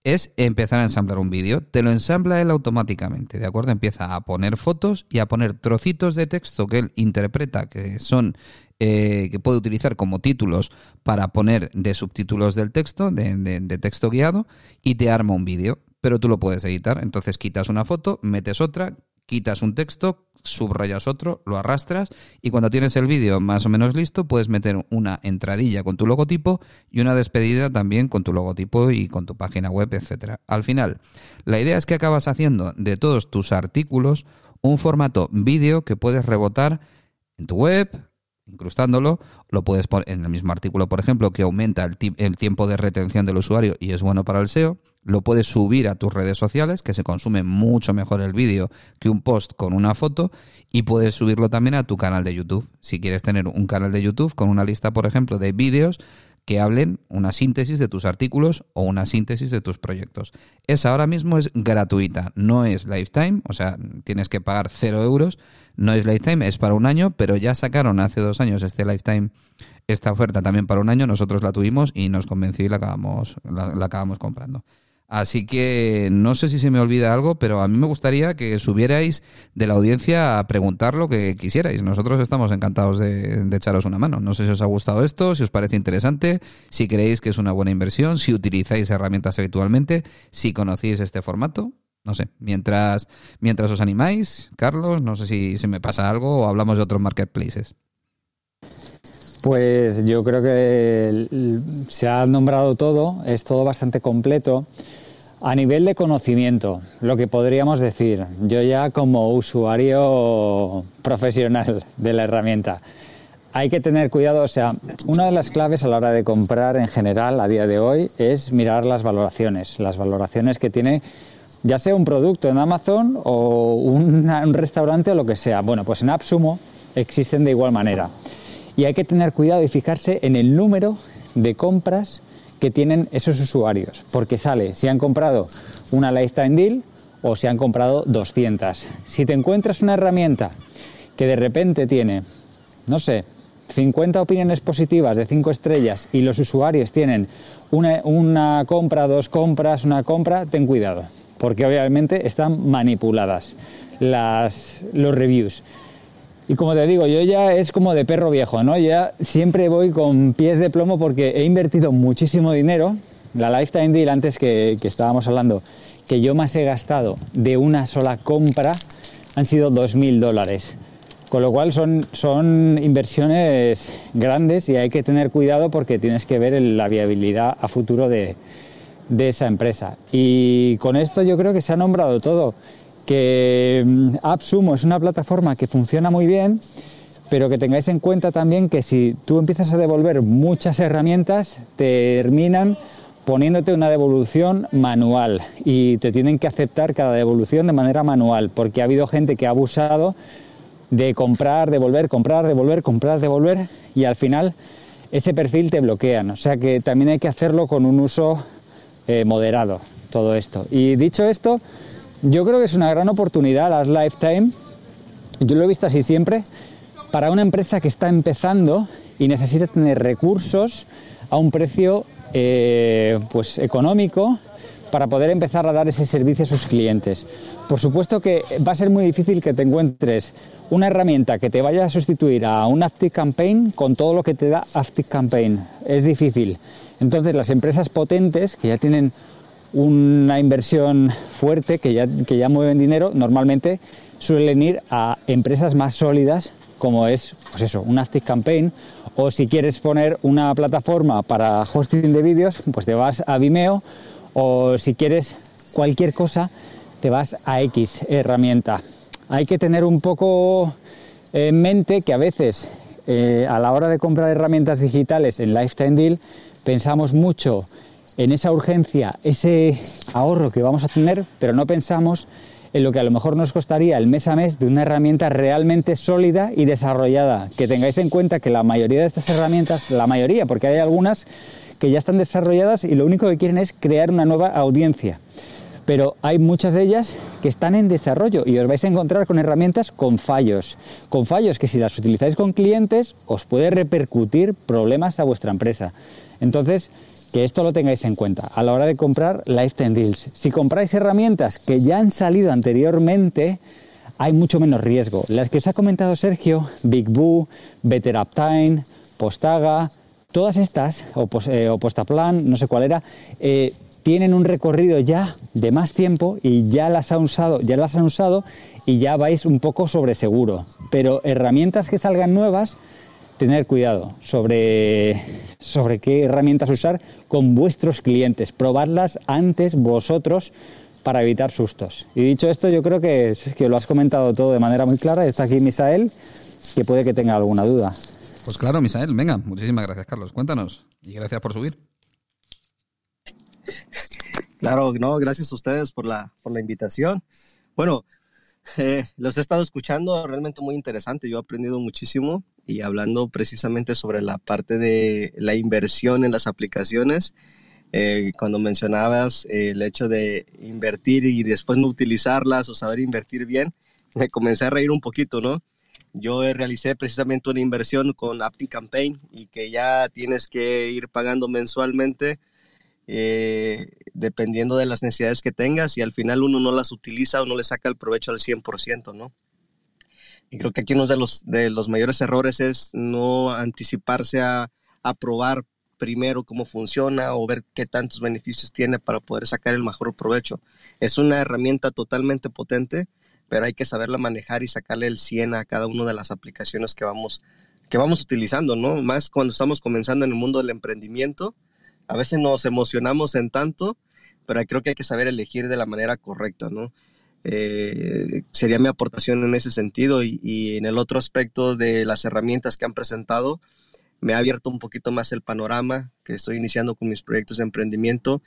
[SPEAKER 1] es empezar a ensamblar un vídeo. Te lo ensambla él automáticamente, ¿de acuerdo? Empieza a poner fotos y a poner trocitos de texto que él interpreta que son eh, que puede utilizar como títulos para poner de subtítulos del texto, de, de texto guiado, y te arma un vídeo. Pero tú lo puedes editar. Entonces quitas una foto, metes otra, quitas un texto, subrayas otro, lo arrastras y cuando tienes el vídeo más o menos listo puedes meter una entradilla con tu logotipo y una despedida también con tu logotipo y con tu página web, etcétera. Al final, la idea es que acabas haciendo de todos tus artículos un formato vídeo que puedes rebotar en tu web, incrustándolo, lo puedes poner en el mismo artículo, por ejemplo, que aumenta el, tiempo de retención del usuario y es bueno para el SEO lo puedes subir a tus redes sociales, que se consume mucho mejor el vídeo que un post con una foto, y puedes subirlo también a tu canal de YouTube. Si quieres tener un canal de YouTube con una lista, por ejemplo, de vídeos que hablen una síntesis de tus artículos o una síntesis de tus proyectos. Esa ahora mismo es gratuita, no es lifetime, o sea, tienes que pagar cero euros, no es lifetime, es para un año, pero ya sacaron hace dos años este lifetime, esta oferta también para un año, nosotros la tuvimos y nos convenció y la acabamos, la acabamos comprando. Así que no sé si se me olvida algo, pero a mí me gustaría que subierais de la audiencia a preguntar lo que quisierais. Nosotros estamos encantados de, echaros una mano. No sé si os ha gustado esto, si os parece interesante, si creéis que es una buena inversión, si utilizáis herramientas habitualmente, si conocéis este formato. No sé, mientras, mientras os animáis, Carlos, no sé si se me pasa algo o hablamos de otros marketplaces.
[SPEAKER 3] Pues yo creo que se ha nombrado todo, es todo bastante completo. A nivel de conocimiento, lo que podríamos decir, yo ya como usuario profesional de la herramienta, hay que tener cuidado, o sea, una de las claves a la hora de comprar en general a día de hoy es mirar las valoraciones, las valoraciones que tiene ya sea un producto en Amazon o un, restaurante o lo que sea. Bueno, pues en AppSumo existen de igual manera. Y hay que tener cuidado y fijarse en el número de compras que tienen esos usuarios, porque sale si han comprado una lifetime deal o si han comprado 200. Si te encuentras una herramienta que de repente tiene, no sé, 50 opiniones positivas de 5 estrellas y los usuarios tienen una, compra, dos compras, una compra, ten cuidado, porque obviamente están manipuladas las, los reviews. Y como te digo, yo ya es como de perro viejo, ¿no? Ya siempre voy con pies de plomo porque he invertido muchísimo dinero. La Lifetime Deal, antes que, estábamos hablando, que yo más he gastado de una sola compra han sido 2.000 dólares. Con lo cual son, son inversiones grandes y hay que tener cuidado porque tienes que ver la viabilidad a futuro de, de esa empresa. Y con esto yo creo que se ha nombrado todo. Que mm, AppSumo es una plataforma que funciona muy bien, pero que tengáis en cuenta también que si tú empiezas a devolver muchas herramientas, terminan poniéndote una devolución manual y te tienen que aceptar cada devolución de manera manual, porque ha habido gente que ha abusado de comprar, devolver, comprar, devolver, comprar, devolver y al final ese perfil te bloquean. O sea que también hay que hacerlo con un uso eh, moderado, todo esto. Y dicho esto, yo creo que es una gran oportunidad las Lifetime, yo lo he visto así siempre, para una empresa que está empezando y necesita tener recursos a un precio eh, pues económico para poder empezar a dar ese servicio a sus clientes. Por supuesto que va a ser muy difícil que te encuentres una herramienta que te vaya a sustituir a un Active Campaign con todo lo que te da Active Campaign. Es difícil. Entonces las empresas potentes que ya tienen una inversión fuerte, que ya, que ya mueven dinero, normalmente suelen ir a empresas más sólidas como es pues eso, un Active Campaign o si quieres poner una plataforma para hosting de vídeos, pues te vas a Vimeo o si quieres cualquier cosa, te vas a X herramienta. Hay que tener un poco en mente que a veces eh, a la hora de comprar herramientas digitales en Lifetime Deal pensamos mucho en esa urgencia, ese ahorro que vamos a tener, pero no pensamos en lo que a lo mejor nos costaría el mes a mes de una herramienta realmente sólida y desarrollada. Que tengáis en cuenta que la mayoría de estas herramientas, la mayoría, porque hay algunas que ya están desarrolladas y lo único que quieren es crear una nueva audiencia. Pero hay muchas de ellas que están en desarrollo y os vais a encontrar con herramientas con fallos. Con fallos que si las utilizáis con clientes os puede repercutir problemas a vuestra empresa. Entonces, que esto lo tengáis en cuenta a la hora de comprar Lifetime Deals. Si compráis herramientas que ya han salido anteriormente, hay mucho menos riesgo. Las que os ha comentado Sergio, Big Boo, Better Postaga, todas estas, o, eh, Postaplan, no sé cuál era, eh, tienen un recorrido ya de más tiempo y ya las han usado, ya las han usado y ya vais un poco sobre seguro. Pero herramientas que salgan nuevas, tener cuidado sobre, sobre qué herramientas usar con vuestros clientes, probarlas antes vosotros para evitar sustos. Y dicho esto, yo creo que, que lo has comentado todo de manera muy clara. Está aquí Misael, que puede que tenga alguna duda.
[SPEAKER 1] Pues claro, Misael, venga, muchísimas gracias, Carlos. Cuéntanos y gracias por subir.
[SPEAKER 4] Claro, no, gracias a ustedes por la, por la invitación. Bueno, eh, los he estado escuchando, realmente muy interesante. Yo he aprendido muchísimo y hablando precisamente sobre la parte de la inversión en las aplicaciones. Eh, cuando mencionabas el hecho de invertir y después no utilizarlas o saber invertir bien, me comencé a reír un poquito, ¿no? Yo realicé precisamente una inversión con Aptic Campaign y que ya tienes que ir pagando mensualmente eh, dependiendo de las necesidades que tengas y al final uno no las utiliza o no le saca el provecho al 100%, ¿no? Y creo que aquí uno de los, de los mayores errores es no anticiparse a, a probar primero cómo funciona o ver qué tantos beneficios tiene para poder sacar el mejor provecho. Es una herramienta totalmente potente, pero hay que saberla manejar y sacarle el 100 a cada una de las aplicaciones que vamos, que vamos utilizando, ¿no? Más cuando estamos comenzando en el mundo del emprendimiento, a veces nos emocionamos en tanto, pero creo que hay que saber elegir de la manera correcta, ¿no? Eh, sería mi aportación en ese sentido y, en el otro aspecto de las herramientas que han presentado, me ha abierto un poquito más el panorama que estoy iniciando con mis proyectos de emprendimiento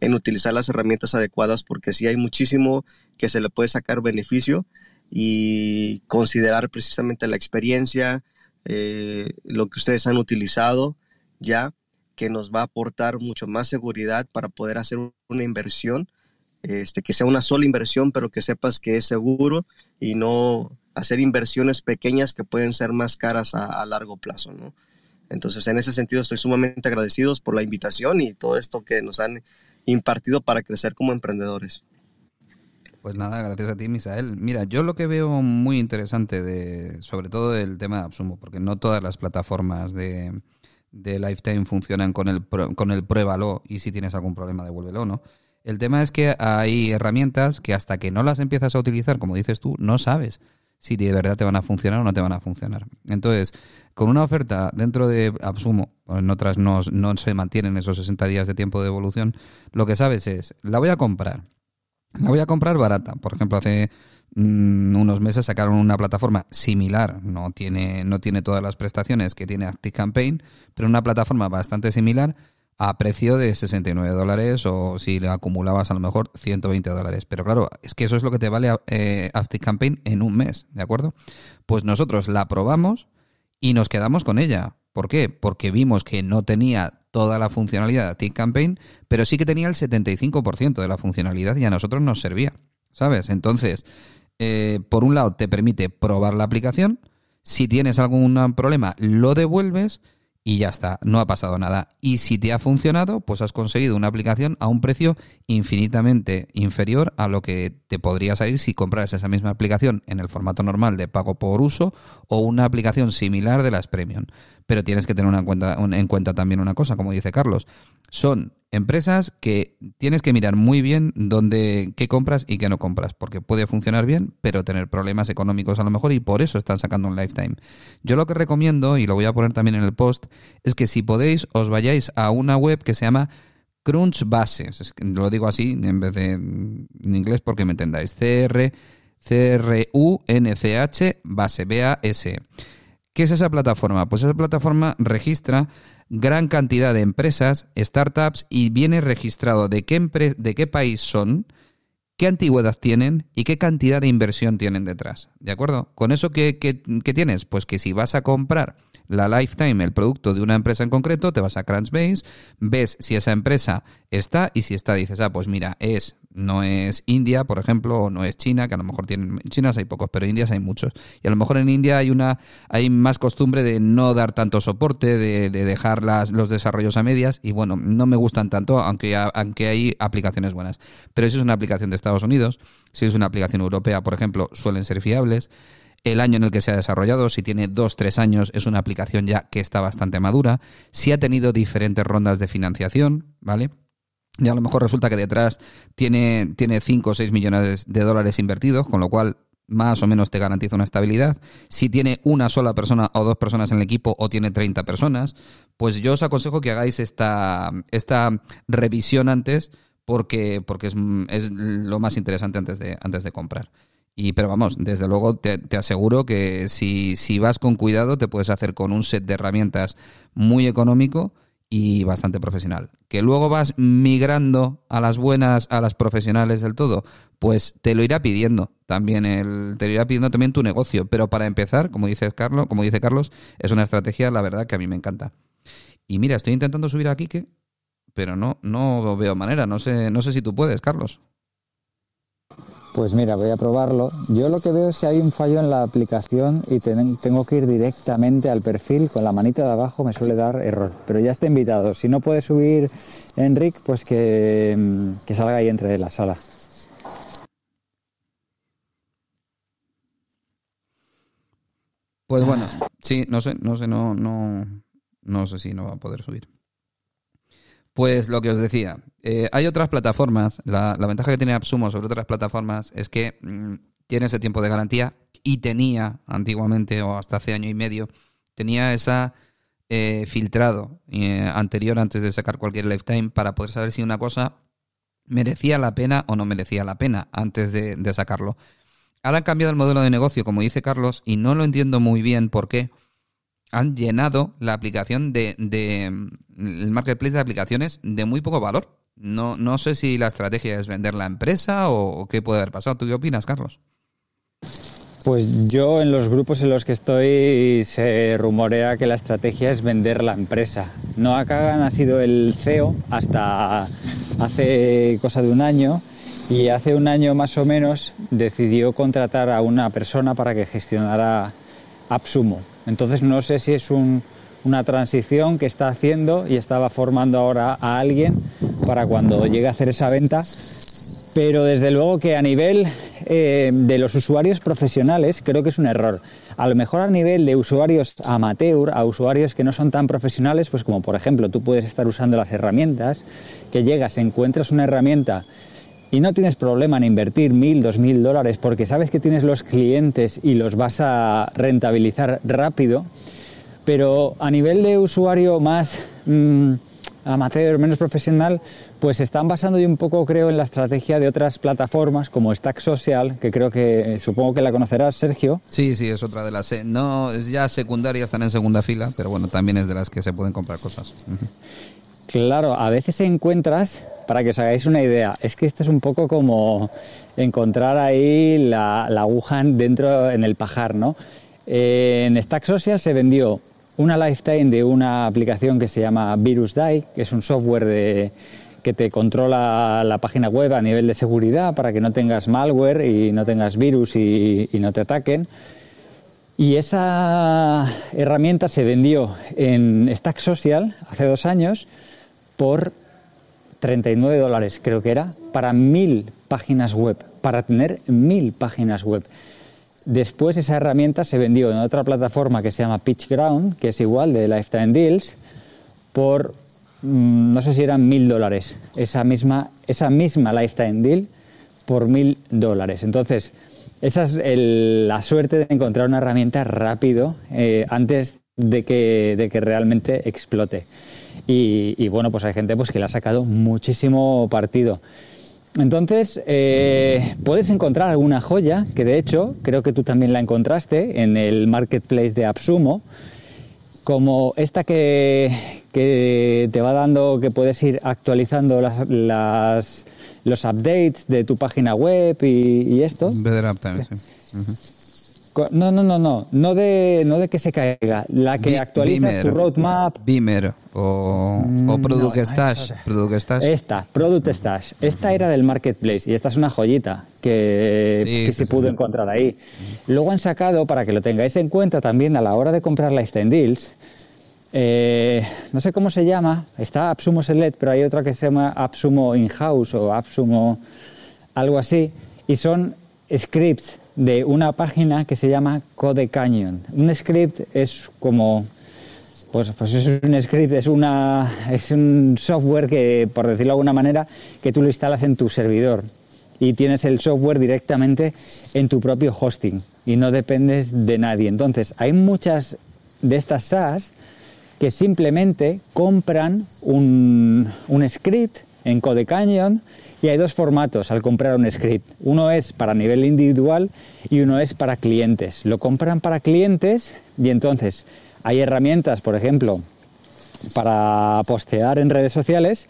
[SPEAKER 4] en utilizar las herramientas adecuadas porque sí hay muchísimo que se le puede sacar beneficio y considerar precisamente la experiencia, eh, lo que ustedes han utilizado ya que nos va a aportar mucho más seguridad para poder hacer una inversión, este, que sea una sola inversión, pero que sepas que es seguro y no hacer inversiones pequeñas que pueden ser más caras a, largo plazo, ¿no? Entonces, en ese sentido, estoy sumamente agradecidos por la invitación y todo esto que nos han impartido para crecer como emprendedores.
[SPEAKER 1] Pues nada, gracias a ti, Misael. Mira, yo lo que veo muy interesante de, sobre todo el tema de Absumo, porque no todas las plataformas de, de Lifetime funcionan con el, con el pruébalo y si tienes algún problema devuélvelo, ¿no? El tema es que hay herramientas que hasta que no las empiezas a utilizar, como dices tú, no sabes si de verdad te van a funcionar o no te van a funcionar. Entonces, con una oferta dentro de Absumo, en otras no, no se mantienen esos 60 días de tiempo de evolución, lo que sabes es, la voy a comprar. La voy a comprar barata. Por ejemplo, hace unos meses sacaron una plataforma similar, no tiene, no tiene todas las prestaciones que tiene ActiveCampaign, pero una plataforma bastante similar a precio de 69 dólares o si le acumulabas a lo mejor 120 dólares. Pero claro, es que eso es lo que te vale eh, ActiveCampaign en un mes, ¿de acuerdo? Pues nosotros la probamos y nos quedamos con ella. ¿Por qué? Porque vimos que no tenía toda la funcionalidad de ActiveCampaign, pero sí que tenía el 75% de la funcionalidad y a nosotros nos servía, ¿sabes? Entonces, eh, por un lado te permite probar la aplicación, si tienes algún problema lo devuelves y ya está, no ha pasado nada. Y si te ha funcionado, pues has conseguido una aplicación a un precio infinitamente inferior a lo que te podría salir si compras esa misma aplicación en el formato normal de pago por uso o una aplicación similar de las Premium. Pero tienes que tener en, cuenta, en cuenta también una cosa, como dice Carlos. Son empresas que tienes que mirar muy bien dónde, qué compras y qué no compras, porque puede funcionar bien, pero tener problemas económicos a lo mejor y por eso están sacando un lifetime. Yo lo que recomiendo, y lo voy a poner también en el post, es que si podéis os vayáis a una web que se llama Crunchbase, lo digo así en vez de en inglés porque me entendáis, CR, C-R-U-N-C-H, base, B-A-S. ¿Qué es esa plataforma? Pues esa plataforma registra gran cantidad de empresas, startups y viene registrado de qué, de qué país son, qué antigüedad tienen y qué cantidad de inversión tienen detrás. ¿De acuerdo? Con eso, ¿qué, qué, qué tienes? Pues que si vas a comprar la lifetime, el producto de una empresa en concreto, te vas a Crunchbase, ves si esa empresa está y si está dices, ah, pues mira, es no es India, por ejemplo, o no es China, que a lo mejor tienen Chinas hay pocos, pero Indias hay muchos. Y a lo mejor en India hay una hay más costumbre de no dar tanto soporte, de, dejar las, los desarrollos a medias y bueno, no me gustan tanto, aunque aunque hay aplicaciones buenas. Pero si es una aplicación de Estados Unidos, si es una aplicación europea, por ejemplo, suelen ser fiables el año en el que se ha desarrollado, si tiene dos, tres años, es una aplicación ya que está bastante madura, si ha tenido diferentes rondas de financiación, ¿vale? Y a lo mejor resulta que detrás tiene, tiene 5 o 6 millones de dólares invertidos, con lo cual más o menos te garantiza una estabilidad. Si tiene una sola persona o dos personas en el equipo o tiene 30 personas, pues yo os aconsejo que hagáis esta, esta revisión antes porque, porque es, es lo más interesante antes de, antes de comprar. Y, pero vamos, desde luego te, aseguro que si, si, vas con cuidado te puedes hacer con un set de herramientas muy económico y bastante profesional. Que luego vas migrando a las buenas, a las profesionales del todo, pues te lo irá pidiendo también el, te lo irá pidiendo también tu negocio. Pero para empezar, como dice Carlos, como dice Carlos, es una estrategia, la verdad, que a mí me encanta. Y mira, estoy intentando subir a Kike, pero no, no veo manera. No sé, no sé si tú puedes, Carlos.
[SPEAKER 3] Pues mira, voy a probarlo. Yo lo que veo es que hay un fallo en la aplicación y tengo que ir directamente al perfil. Con la manita de abajo me suele dar error. Pero ya está invitado. Si no puede subir Enric, pues que, mm, que salga y entre de la sala.
[SPEAKER 1] Pues bueno, sí, no sé, no sé, no, no, no sé si no va a poder subir. Pues lo que os decía, eh, hay otras plataformas. La, ventaja que tiene AppSumo sobre otras plataformas es que mm, tiene ese tiempo de garantía y tenía antiguamente o hasta hace año y medio tenía esa eh, filtrado eh, anterior antes de sacar cualquier lifetime para poder saber si una cosa merecía la pena o no merecía la pena antes de, de sacarlo. Ahora han cambiado el modelo de negocio, como dice Carlos, y no lo entiendo muy bien por qué han llenado la aplicación de, de, el marketplace de aplicaciones de muy poco valor. No, no sé si la estrategia es vender la empresa o, qué puede haber pasado. ¿Tú qué opinas, Carlos?
[SPEAKER 3] Pues yo en los grupos en los que estoy se rumorea que la estrategia es vender la empresa. Noah Kagan ha sido el CEO hasta hace cosa de un año y hace un año más o menos decidió contratar a una persona para que gestionara Absumo. Entonces no sé si es una transición que está haciendo y estaba formando ahora a alguien para cuando llegue a hacer esa venta, pero desde luego que a nivel eh, de los usuarios profesionales creo que es un error. A lo mejor a nivel de usuarios amateur, a usuarios que no son tan profesionales, pues como por ejemplo tú puedes estar usando las herramientas, que llegas, encuentras una herramienta y no tienes problema en invertir mil, dos mil dólares porque sabes que tienes los clientes y los vas a rentabilizar rápido, pero a nivel de usuario más mm, amateur, menos profesional, pues están basando yo un poco, creo, en la estrategia de otras plataformas como Stack Social, que creo que eh, supongo que la conocerás, Sergio.
[SPEAKER 1] Sí, sí, es otra de las. Eh, no, es ya secundaria, están en segunda fila, pero bueno, también es de las que se pueden comprar cosas.
[SPEAKER 3] Claro, a veces encuentras, para que os hagáis una idea, es que esto es un poco como encontrar ahí la, aguja dentro en el pajar, ¿no? en Stack Social se vendió una lifetime de una aplicación que se llama VirusDie, que es un software que te controla la página web a nivel de seguridad para que no tengas malware y no tengas virus y, no te ataquen. Y esa herramienta se vendió en Stack Social hace dos años por 39 dólares, creo que era, para mil páginas web, para tener mil páginas web. Después esa herramienta se vendió en otra plataforma que se llama PitchGround, que es igual de Lifetime Deals, por Mm, no sé si eran mil dólares, esa misma, esa misma lifetime deal por mil dólares. Entonces, esa es la suerte de encontrar una herramienta rápido eh, antes de que, de que realmente explote. Y, bueno, pues hay gente pues, que le ha sacado muchísimo partido. Entonces, eh, puedes encontrar alguna joya, que de hecho creo que tú también la encontraste en el marketplace de Absumo, como esta que, te va dando, que puedes ir actualizando las, los updates de tu página web y, esto. No, no, no, no, no de, no de que se caiga, la que actualiza tu roadmap.
[SPEAKER 1] Beamer o, o mm, Product, Stash,
[SPEAKER 3] Esta, Product Stash. Esta era del Marketplace y esta es una joyita que, se pudo encontrar ahí. Luego han sacado, para que lo tengáis en cuenta también a la hora de comprar Lifetime Deals, eh, no sé cómo se llama, está Absumo Select, pero hay otra que se llama Absumo In-House o Absumo algo así, y son scripts de una página que se llama Code Canyon. Un script es como, pues, pues es un script, es, una, es un software que, por decirlo de alguna manera, que tú lo instalas en tu servidor y tienes el software directamente en tu propio hosting y no dependes de nadie. Entonces, hay muchas de estas SaaS que simplemente compran un, un script en Code Canyon y hay dos formatos al comprar un script. Uno es para nivel individual y uno es para clientes. Lo compran para clientes y entonces hay herramientas, por ejemplo, para postear en redes sociales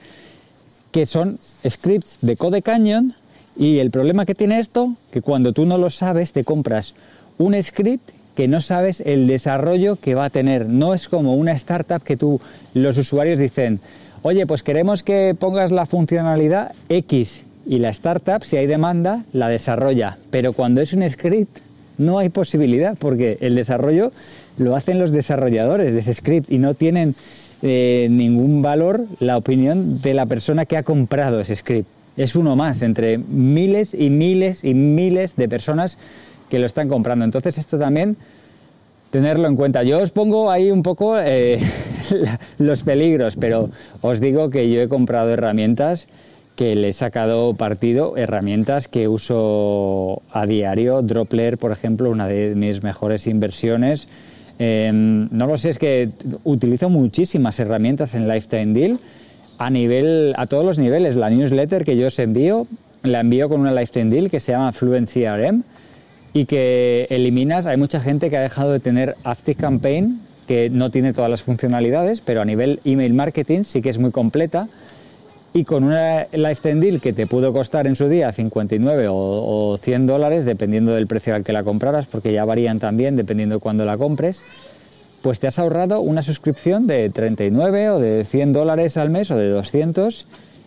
[SPEAKER 3] que son scripts de Code Canyon y el problema que tiene esto, que cuando tú no lo sabes te compras un script que no sabes el desarrollo que va a tener. No es como una startup que tú, los usuarios dicen, oye, pues queremos que pongas la funcionalidad X y la startup, si hay demanda, la desarrolla. Pero cuando es un script, no hay posibilidad porque el desarrollo lo hacen los desarrolladores de ese script y no tienen eh, ningún valor la opinión de la persona que ha comprado ese script. Es uno más entre miles y miles y miles de personas que lo están comprando. Entonces esto también tenerlo en cuenta. Yo os pongo ahí un poco eh, los peligros, pero os digo que yo he comprado herramientas que le he sacado partido, herramientas que uso a diario. Dropler, por ejemplo, una de mis mejores inversiones. Em, no lo sé, es que utilizo muchísimas herramientas en Lifetime Deal a nivel, a todos los niveles. La newsletter que yo os envío, la envío con una Lifetime Deal que se llama Fluent CRM y que eliminas, hay mucha gente que ha dejado de tener Campaign que no tiene todas las funcionalidades, pero a nivel email marketing sí que es muy completa. Y con una Lifetime Deal que te pudo costar en su día 59 o, 100 dólares, dependiendo del precio al que la compraras, porque ya varían también dependiendo de cuándo la compres, pues te has ahorrado una suscripción de 39 o de 100 dólares al mes o de 200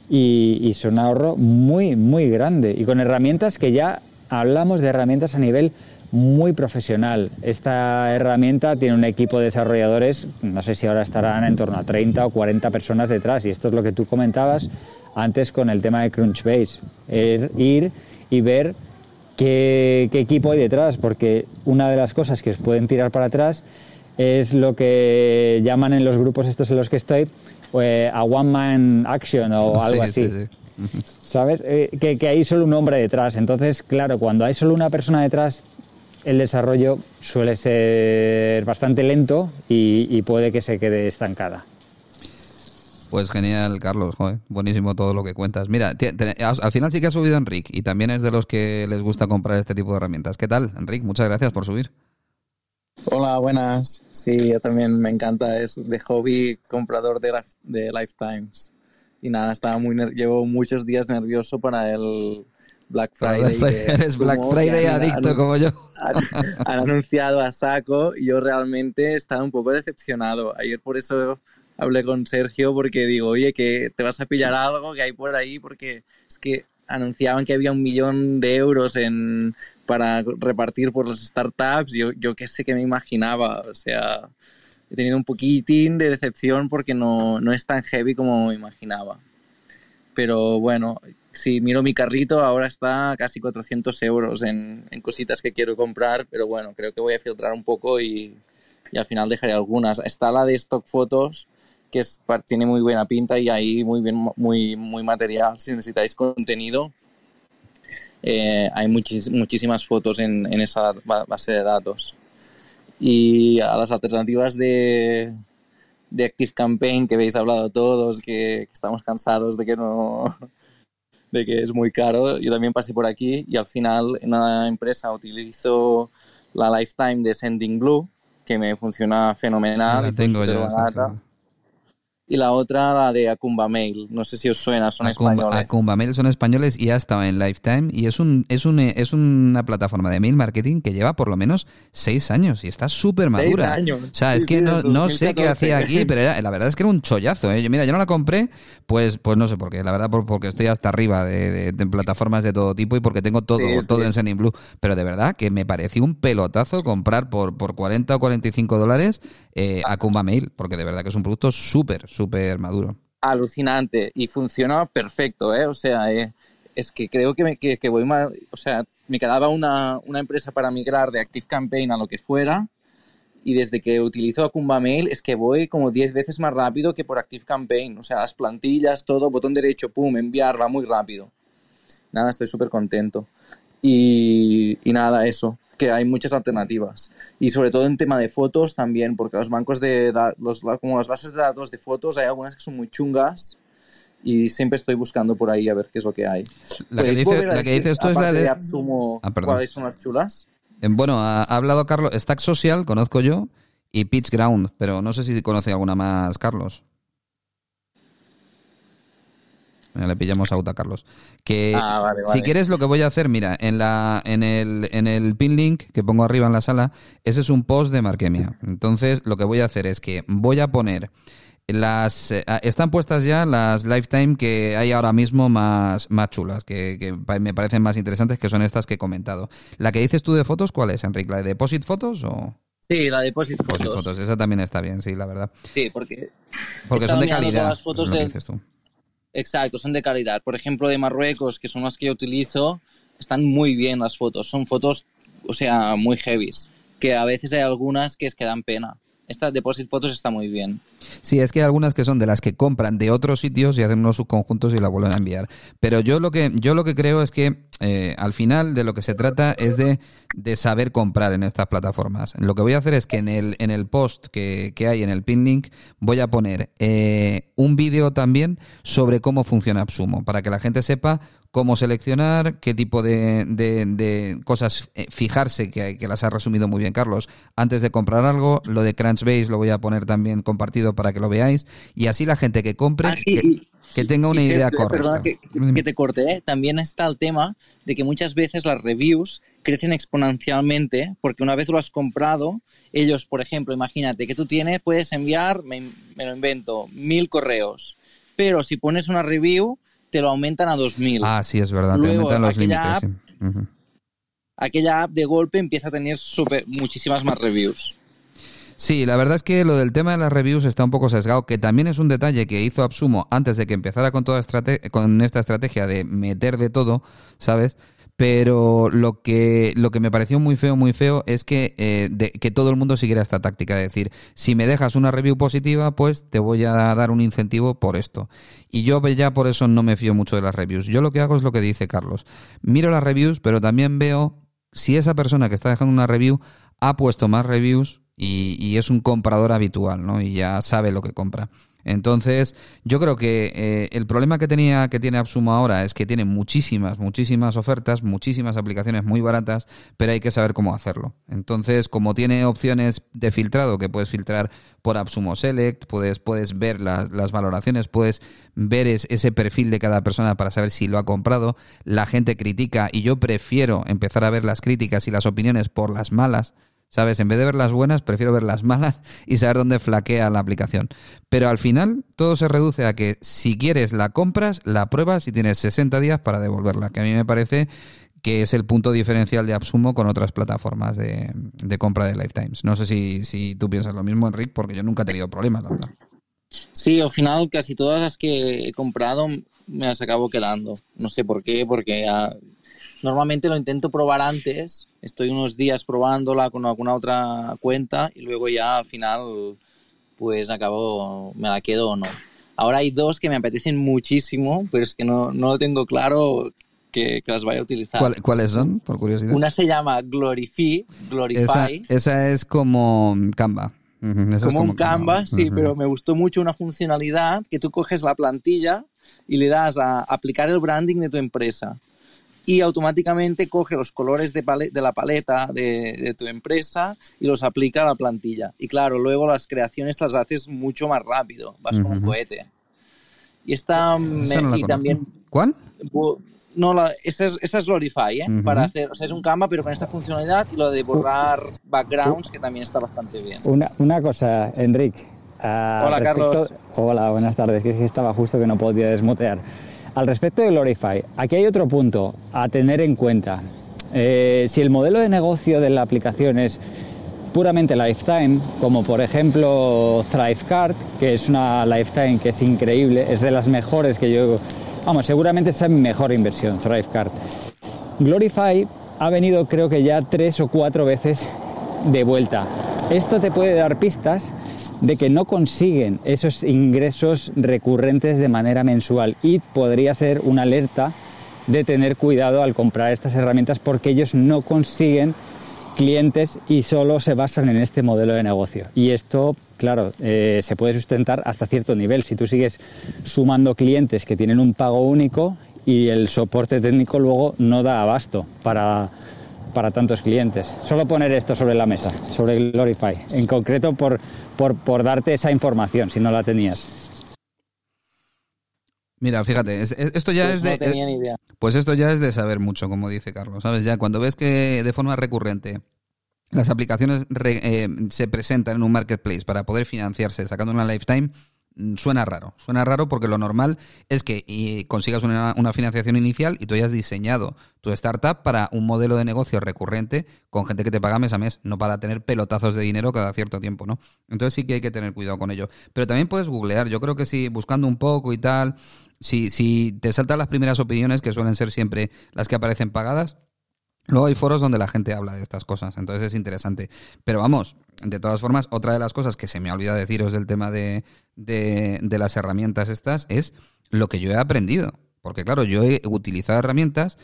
[SPEAKER 3] y, y es un ahorro muy, muy grande. Y con herramientas que ya hablamos de herramientas a nivel muy profesional. Esta herramienta tiene un equipo de desarrolladores, no sé si ahora estarán en torno a 30 o 40 personas detrás, y esto es lo que tú comentabas antes con el tema de Crunchbase, ir y ver qué, equipo hay detrás, porque una de las cosas que os pueden tirar para atrás es lo que llaman en los grupos estos en los que estoy, eh, a one man action o algo así. ¿Sabes? Eh, que, que hay solo un hombre detrás. Entonces, claro, cuando hay solo una persona detrás, el desarrollo suele ser bastante lento y, y puede que se quede estancada.
[SPEAKER 1] Pues genial, Carlos. Joder, buenísimo todo lo que cuentas. Mira, te- te- al final sí que ha subido Enric y también es de los que les gusta comprar este tipo de herramientas. ¿Qué tal, Enric? Muchas gracias por subir.
[SPEAKER 5] Hola, buenas. Sí, yo también me encanta, es de hobby comprador de, de Lifetimes. Y nada, estaba muy llevo muchos días nervioso para el Black Friday. que
[SPEAKER 1] Eres Black Friday
[SPEAKER 5] han-
[SPEAKER 1] adicto
[SPEAKER 5] han-
[SPEAKER 1] como yo.
[SPEAKER 5] han, han anunciado a saco y yo realmente estaba un poco decepcionado. Ayer por eso hablé con Sergio porque digo, oye, que te vas a pillar algo que hay por ahí porque es que anunciaban que había un millón de euros en para repartir por las startups. Yo, yo qué sé que me imaginaba. O sea, he tenido un poquitín de decepción porque no, no es tan heavy como imaginaba. Pero bueno, si miro mi carrito, ahora está casi 400 euros en, en cositas que quiero comprar, pero bueno, creo que voy a filtrar un poco y, y al final dejaré algunas. Está la de stock fotos, que es, tiene muy buena pinta y ahí muy bien, muy, muy material. Si necesitáis contenido, eh, hay muchísimas fotos en, en esa ba- base de datos. Y a las alternativas de, de Active Campaign que habéis hablado todos, que, que estamos cansados de que no de que es muy caro. Yo también pasé por aquí y al final en una empresa utilizo la Lifetime de Sending Blue, que me funciona fenomenal.
[SPEAKER 1] La tengo yo.
[SPEAKER 5] Y la otra, la de Acumba Mail. No sé si os suena, son
[SPEAKER 1] Acumba,
[SPEAKER 5] españoles.
[SPEAKER 1] Acumba Mail son españoles y ha estado en Lifetime y es un es un es una plataforma de mail marketing que lleva por lo menos seis años y está súper
[SPEAKER 5] Seis
[SPEAKER 1] madura.
[SPEAKER 5] años.
[SPEAKER 1] O sea, es que
[SPEAKER 5] sí,
[SPEAKER 1] no, no sé qué
[SPEAKER 5] 2014.
[SPEAKER 1] hacía aquí, pero era- la verdad es que era un chollazo. ¿eh? Yo, mira, yo no la compré, pues pues no sé por qué. La verdad, por- porque estoy hasta arriba de, de- de plataformas de todo tipo y porque tengo todo,
[SPEAKER 5] Sí,
[SPEAKER 1] todo en Sending Blue. Pero de verdad que me pareció un pelotazo comprar por, por 40 o 45 dólares eh, Acumba Mail, porque de verdad que es un producto súper, súper maduro.
[SPEAKER 5] alucinante y funciona perfecto, ¿eh? O sea, eh, es que creo que, me, que, voy mal, o sea, me quedaba una, una empresa para migrar de Active Campaign a lo que fuera y desde que utilizo Acumba Mail es que voy como 10 veces más rápido que por Active Campaign, o sea, las plantillas, todo, botón derecho, pum, enviar, va muy rápido. Nada, estoy súper contento. Y nada, eso, que hay muchas alternativas. Y sobre todo en tema de fotos también, porque los bancos de los, como las bases de datos de fotos hay algunas que son muy chungas y siempre estoy buscando por ahí a ver qué es lo que hay.
[SPEAKER 1] La que,
[SPEAKER 5] ¿Podéis
[SPEAKER 1] dice- la que dices tú es la
[SPEAKER 5] aparte
[SPEAKER 1] de...
[SPEAKER 5] Absumo,
[SPEAKER 1] Ah.
[SPEAKER 5] ¿cuáles son las chulas?
[SPEAKER 1] Eh, Bueno, ha, ha hablado Carlos, Stack Social, conozco yo, y Pitch Ground, pero no sé si conoce alguna más, Carlos. Ya le pillamos a Carlos. Que
[SPEAKER 5] Ah, vale,
[SPEAKER 1] si quieres lo que voy a hacer, mira, en la en el en el pin link que pongo arriba en la sala, ese es un post de Marquemia. Entonces, lo que voy a hacer es que voy a poner las eh, están puestas ya las lifetime que hay ahora mismo más, más chulas, que, me parecen más interesantes, que son estas que he comentado. La que dices tú de fotos, ¿cuál es, Enrique? ¿La de Deposit Fotos o
[SPEAKER 5] Sí, la Deposit
[SPEAKER 1] Deposit
[SPEAKER 5] Fotos.
[SPEAKER 1] Fotos? Esa también está bien, sí, la verdad.
[SPEAKER 5] Sí, porque
[SPEAKER 1] Porque son de calidad,
[SPEAKER 5] las fotos
[SPEAKER 1] dices tú.
[SPEAKER 5] Exacto, son de calidad. Por ejemplo, de Marruecos, que son las que yo utilizo, están muy bien las fotos. Son fotos, o sea, muy heavies. Que a veces hay algunas que es que dan pena. Esta Deposit Fotos está muy bien.
[SPEAKER 1] Sí, es que hay algunas que son de las que compran de otros sitios y hacen unos subconjuntos y la vuelven a enviar. Pero yo lo que yo lo que creo es que eh, al final de lo que se trata es de, de saber comprar en estas plataformas. Lo que voy a hacer es que en el, en el post que, que hay en el pin link voy a poner eh, un vídeo también sobre cómo funciona Absumo, para que la gente sepa cómo seleccionar, qué tipo de, de- cosas eh, fijarse, que, que las ha resumido muy bien Carlos, antes de comprar algo. Lo de Crunchbase lo voy a poner también compartido para que lo veáis. Y así la gente que compre,
[SPEAKER 5] Ah, sí,
[SPEAKER 1] que,
[SPEAKER 5] y-
[SPEAKER 1] que tenga una idea correcta.
[SPEAKER 5] Que, que te corte, ¿eh? también está el tema de que muchas veces las reviews crecen exponencialmente porque una vez lo has comprado, ellos, por ejemplo, imagínate que tú tienes, puedes enviar, me, me lo invento, mil correos, pero si pones una review, te lo aumentan a dos mil.
[SPEAKER 1] Ah, sí, es verdad, te
[SPEAKER 5] Luego,
[SPEAKER 1] aumentan los
[SPEAKER 5] aquella
[SPEAKER 1] límites. sí.
[SPEAKER 5] Aquella app de golpe empieza a tener súper- muchísimas más reviews.
[SPEAKER 1] Sí, la verdad es que lo del tema de las reviews está un poco sesgado, que también es un detalle que hizo Absumo antes de que empezara con toda con esta estrategia de meter de todo, ¿sabes? pero lo que, lo que me pareció muy feo, muy feo, es que, eh, de- que todo el mundo siguiera esta táctica. Es decir, si me dejas una review positiva, pues te voy a dar un incentivo por esto. Y yo ya por eso no me fío mucho de las reviews. Yo lo que hago es lo que dice Carlos. Miro las reviews, pero también veo si esa persona que está dejando una review ha puesto más reviews y, y es un comprador habitual, ¿no? Y ya sabe lo que compra. Entonces, yo creo que eh, el problema que tenía que tiene Absumo ahora es que tiene muchísimas, muchísimas ofertas, muchísimas aplicaciones muy baratas, pero hay que saber cómo hacerlo. Entonces, como tiene opciones de filtrado, que puedes filtrar por Absumo Select, puedes, puedes ver las, valoraciones, puedes ver es- ese perfil de cada persona para saber si lo ha comprado. La gente critica y yo prefiero empezar a ver las críticas y las opiniones por las malas. ¿Sabes? En vez de ver las buenas, prefiero ver las malas y saber dónde flaquea la aplicación. Pero al final, todo se reduce a que si quieres la compras, la pruebas y tienes 60 días para devolverla. Que a mí me parece que es el punto diferencial de Absumo con otras plataformas de, compra de Lifetimes. No sé si, si tú piensas lo mismo, Enrique, porque yo nunca he tenido problemas, verdad.
[SPEAKER 5] Sí, al final casi todas las que he comprado me las acabo quedando. No sé por qué, porque ah, normalmente lo intento probar antes. Estoy unos días probándola con alguna otra cuenta y luego ya al final pues acabo, me la quedo o no. Ahora hay dos que me apetecen muchísimo, pero es que no, no lo tengo claro que, que las vaya a utilizar.
[SPEAKER 1] ¿Cuál- ¿Cuáles son, por curiosidad?
[SPEAKER 5] Una se llama Glorify,
[SPEAKER 1] esa,
[SPEAKER 5] Glorify.
[SPEAKER 1] esa es como Canva. Esa es
[SPEAKER 5] como un Canva, sí, pero me gustó mucho una funcionalidad que tú coges la plantilla y le das a aplicar el branding de tu empresa y automáticamente coge los colores de, de la paleta de, de tu empresa y los aplica a la plantilla. Y claro, luego las creaciones las haces mucho más rápido, vas con un cohete. Y esta me-
[SPEAKER 1] no
[SPEAKER 5] y también
[SPEAKER 1] ¿Cuál?
[SPEAKER 5] no la, esa es, esa es Glorify, ¿eh?
[SPEAKER 1] Ujú.
[SPEAKER 5] Para hacer, o sea, es un Canva, pero con esta funcionalidad y lo de borrar backgrounds, que también está bastante bien.
[SPEAKER 3] Una, una cosa, Enrique. ah,
[SPEAKER 5] Hola, Carlos.
[SPEAKER 3] Hola, buenas tardes. Que estaba justo que no podía desmutear. Al respecto de Glorify, aquí hay otro punto a tener en cuenta. Eh, si el modelo de negocio de la aplicación es puramente lifetime, como por ejemplo Thrivecart, que es una lifetime que es increíble, es de las mejores que yo... Vamos, seguramente es mi mejor inversión, Thrivecart. Glorify ha venido creo que ya tres o cuatro veces de vuelta. Esto te puede dar pistas de que no consiguen esos ingresos recurrentes de manera mensual y podría ser una alerta de tener cuidado al comprar estas herramientas porque ellos no consiguen clientes y solo se basan en este modelo de negocio. Y esto, claro, eh, se puede sustentar hasta cierto nivel. Si tú sigues sumando clientes que tienen un pago único y el soporte técnico luego no da abasto para, para tantos clientes. Solo poner esto sobre la mesa, sobre Glorify, en concreto por, por, por darte esa información, si no la tenías.
[SPEAKER 1] Mira, fíjate, es- es- esto ya
[SPEAKER 5] Pues
[SPEAKER 1] es
[SPEAKER 5] no
[SPEAKER 1] de...
[SPEAKER 5] tenía ni idea.
[SPEAKER 1] Pues esto ya es de saber mucho, como dice Carlos, ¿sabes? Ya cuando ves que de forma recurrente las aplicaciones re- eh, se presentan en un marketplace para poder financiarse sacando una lifetime, suena raro. Suena raro porque lo normal es que y consigas una, una financiación inicial y tú hayas diseñado tu startup para un modelo de negocio recurrente con gente que te paga mes a mes, no para tener pelotazos de dinero cada cierto tiempo, ¿no? Entonces sí que hay que tener cuidado con ello. Pero también puedes googlear, yo creo que si buscando un poco y tal, si, si te saltan las primeras opiniones, que suelen ser siempre las que aparecen pagadas, luego hay foros donde la gente habla de estas cosas, entonces es interesante. Pero vamos, de todas formas, otra de las cosas que se me ha olvidado deciros del tema de, de, de las herramientas estas es lo que yo he aprendido. Porque claro, yo he utilizado herramientas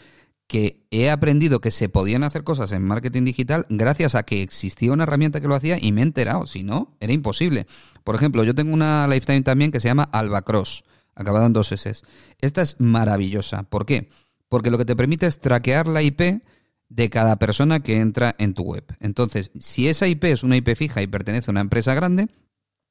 [SPEAKER 1] que he aprendido que se podían hacer cosas en marketing digital gracias a que existía una herramienta que lo hacía y me he enterado. Si no, era imposible. Por ejemplo, yo tengo una lifetime también que se llama Albacross, acabado en dos S. Esta es maravillosa. ¿Por qué? Porque lo que te permite es traquear la IP de cada persona que entra en tu web. Entonces, si esa IP es una IP fija y pertenece a una empresa grande,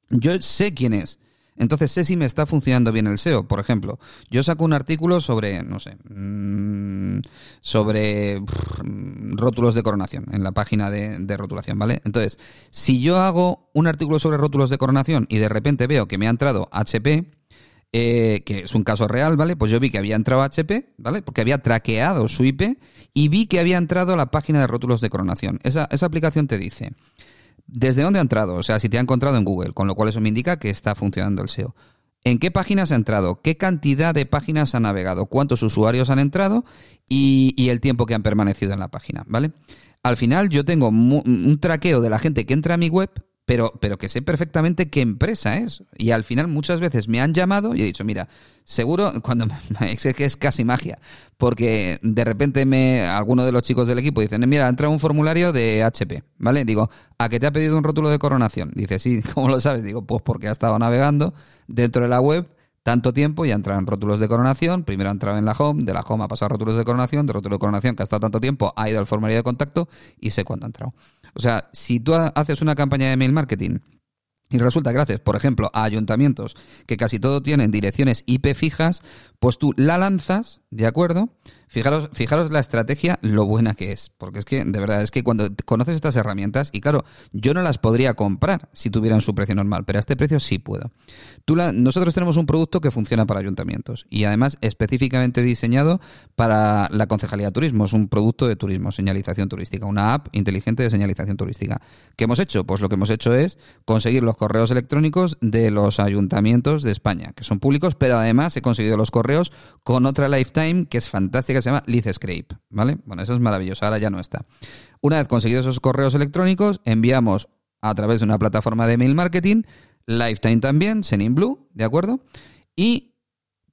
[SPEAKER 1] yo sé quién es. Entonces sé si me está funcionando bien el SEO. Por ejemplo, yo saco un artículo sobre, no sé, mm, sobre brr, rótulos de coronación en la página de, de rotulación, ¿vale? Entonces, si yo hago un artículo sobre rótulos de coronación y de repente veo que me ha entrado HP, eh, que es un caso real, ¿vale? Pues yo vi que había entrado HP, ¿vale? Porque había traqueado su IP y vi que había entrado a la página de rótulos de coronación. Esa, esa aplicación te dice, ¿desde dónde ha entrado? O sea, si te ha encontrado en Google, con lo cual eso me indica que está funcionando el SEO. en qué páginas ha entrado, qué cantidad de páginas ha navegado, cuántos usuarios han entrado y, y el tiempo que han permanecido en la página, ¿vale? Al final yo tengo un traqueo de la gente que entra a mi web, pero, pero que sé perfectamente qué empresa es. Y al final muchas veces me han llamado y he dicho, mira, seguro, cuando es que es casi magia, porque de repente me alguno de los chicos del equipo dicen, mira, ha entrado un formulario de HP, ¿vale? Digo, ¿a qué te ha pedido un rótulo de coronación? Dice, sí, ¿cómo lo sabes? Digo, pues porque ha estado navegando dentro de la web tanto tiempo y ha entrado en rótulos de coronación. Primero ha entrado en la home, de la home ha pasado a rótulos de coronación, de rótulos de coronación que ha estado tanto tiempo, ha ido al formulario de contacto y sé cuándo ha entrado. O sea, si tú ha- haces una campaña de mail marketing y resulta que por ejemplo, a ayuntamientos que casi todo tienen direcciones IP fijas, pues tú la lanzas, ¿de acuerdo? Fijaros, fijaros la estrategia, lo buena que es. Porque es que, de verdad, es que cuando conoces estas herramientas, y claro, yo no las podría comprar si tuvieran su precio normal, pero a este precio sí puedo. Nosotros tenemos un producto que funciona para ayuntamientos y además específicamente diseñado para la concejalía de turismo. Es un producto de turismo, señalización turística, una app inteligente de señalización turística. ¿Qué hemos hecho? Pues lo que hemos hecho es conseguir los correos electrónicos de los ayuntamientos de España, que son públicos, pero además he conseguido los correos con otra Lifetime que es fantástica, se llama Scrape, ¿vale? Bueno, eso es maravilloso, ahora ya no está. Una vez conseguidos esos correos electrónicos, enviamos a través de una plataforma de mail marketing, Lifetime también, Sending Blue, ¿de acuerdo? Y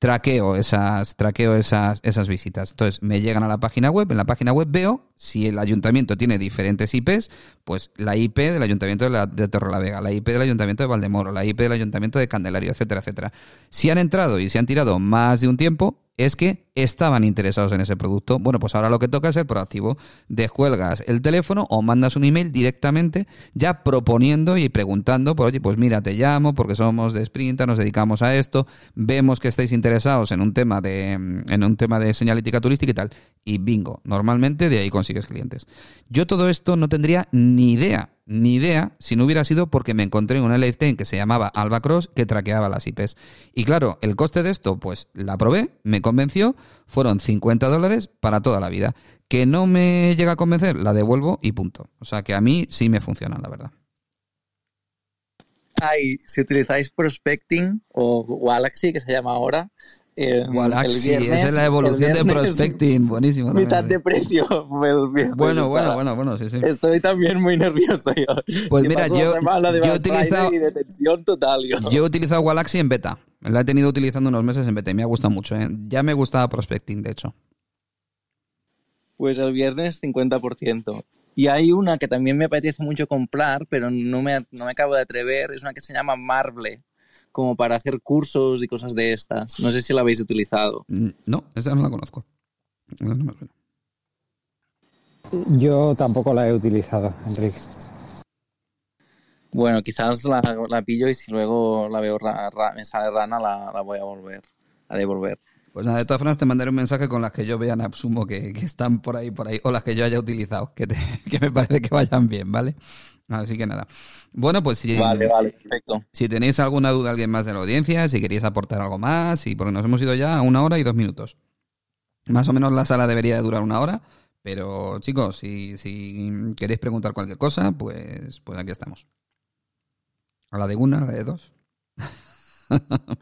[SPEAKER 1] traqueo esas, traqueo esas, esas visitas. Entonces, me llegan a la página web, en la página web veo si el ayuntamiento tiene diferentes IPs, pues la IP del ayuntamiento de, la, de la IP del ayuntamiento de Valdemoro, la IP del ayuntamiento de Candelario, etcétera, etcétera. Si han entrado y se han tirado más de un tiempo, es que estaban interesados en ese producto. Bueno, pues ahora lo que toca es ser proactivo. Descuelgas el teléfono o mandas un email directamente ya proponiendo y preguntando, pues oye, pues mira, te llamo porque somos de Sprinta, nos dedicamos a esto, vemos que estáis interesados en un tema de en un tema de señalítica turística y tal. Y bingo, normalmente de ahí consigues clientes. Yo todo esto no tendría ni idea ni idea si no hubiera sido porque me encontré en una Lifetime que se llamaba Albacross que traqueaba las IPs. Y claro, el coste de esto, pues la probé, me convenció, fueron 50 dólares para toda la vida. Que no me llega a convencer, la devuelvo y punto. O sea que a mí sí me funcionan, la verdad.
[SPEAKER 5] Ay, si utilizáis Prospecting o Galaxy, que se llama ahora. Eh,
[SPEAKER 1] Galaxy,
[SPEAKER 5] el viernes-
[SPEAKER 1] esa es la evolución de Prospecting, buenísimo. también,
[SPEAKER 5] Mitad de precio.
[SPEAKER 1] Bueno, bueno, bueno, bueno, sí, sí.
[SPEAKER 5] Estoy también muy nervioso yo.
[SPEAKER 1] Pues mira, yo- yo he utilizado-
[SPEAKER 5] y total yo.
[SPEAKER 1] Yo he utilizado Galaxy en beta. La he tenido utilizando unos meses en beta y me ha gustado mucho. ¿eh? Ya me gustaba Prospecting, de hecho.
[SPEAKER 5] Pues el viernes 50%. Y hay una que también me apetece mucho comprar, pero no me, no me acabo de atrever. Es una que se llama Marble, como para hacer cursos y cosas de estas. No sé si la habéis utilizado.
[SPEAKER 1] Mm, No, esa no la conozco. No me suena.
[SPEAKER 3] Yo tampoco la he utilizado, Enrique.
[SPEAKER 5] Bueno, quizás la, la pillo y si luego la veo ra- ra- me sale rana, la, la voy a volver a devolver.
[SPEAKER 1] Pues nada, de todas formas te mandaré un mensaje con las que yo vea en Absumo que, que están por ahí, por ahí, o las que yo haya utilizado, que, te- que me parece que vayan bien, ¿vale? Así que nada. Bueno, pues si,
[SPEAKER 5] Vale, vale, perfecto.
[SPEAKER 1] si tenéis alguna duda alguien más de la audiencia, si queréis aportar algo más, y porque nos hemos ido ya a una hora y dos minutos. Más o menos la sala debería de durar una hora, pero chicos, si, si queréis preguntar cualquier cosa, pues, pues aquí estamos. A la de una, a la de dos.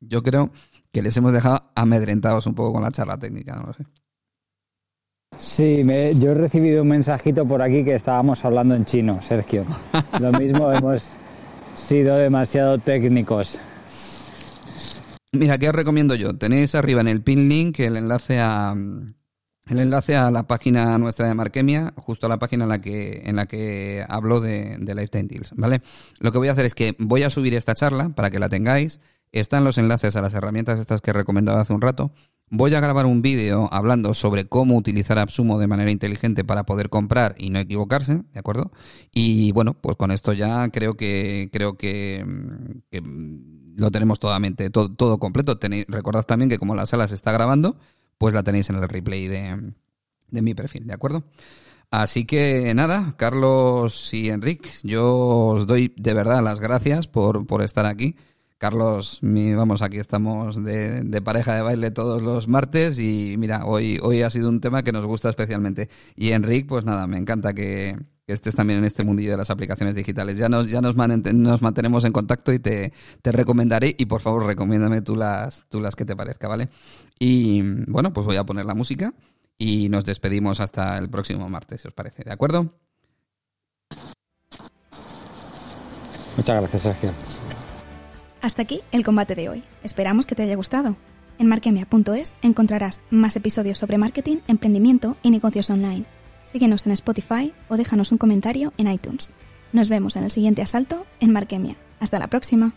[SPEAKER 1] Yo creo que les hemos dejado amedrentados un poco con la charla técnica, no lo sé.
[SPEAKER 3] Sí, me- yo he recibido un mensajito por aquí que estábamos hablando en chino, Sergio. Lo mismo hemos sido demasiado técnicos.
[SPEAKER 1] Mira, ¿qué os recomiendo yo? Tenéis arriba en el pin link el enlace a el enlace a la página nuestra de Markemia, justo a la página en la que en la que hablo de, de Lifetime Deals, ¿vale? Lo que voy a hacer es que voy a subir esta charla para que la tengáis. Están los enlaces a las herramientas estas que he recomendado hace un rato. Voy a grabar un vídeo hablando sobre cómo utilizar Absumo de manera inteligente para poder comprar y no equivocarse, ¿de acuerdo? Y bueno, pues con esto ya creo que creo que, mm, mm, lo tenemos totalmente todo, todo completo. Recordad también que como la sala se está grabando, pues la tenéis en el replay de, de mi perfil, ¿de acuerdo? Así que nada, Carlos y Enrique, yo os doy de verdad las gracias por, por estar aquí. Carlos, vamos, aquí estamos de, pareja de baile todos los martes y mira, hoy, hoy ha sido un tema que nos gusta especialmente. Y Enrique, pues nada, me encanta que, que estés también en este mundillo de las aplicaciones digitales. Ya nos, ya nos, nos mantenemos en contacto y te, te, recomendaré y por favor recomiéndame tú las, tú las que te parezca, ¿vale? Y bueno, pues voy a poner la música y nos despedimos hasta el próximo martes, si os parece, ¿de acuerdo?
[SPEAKER 3] Muchas gracias, Sergio.
[SPEAKER 2] Hasta aquí el combate de hoy. Esperamos que te haya gustado. En marquemia.es encontrarás más episodios sobre marketing, emprendimiento y negocios online. Síguenos en Spotify o déjanos un comentario en iTunes. Nos vemos en el siguiente asalto en Marquemia. Hasta la próxima.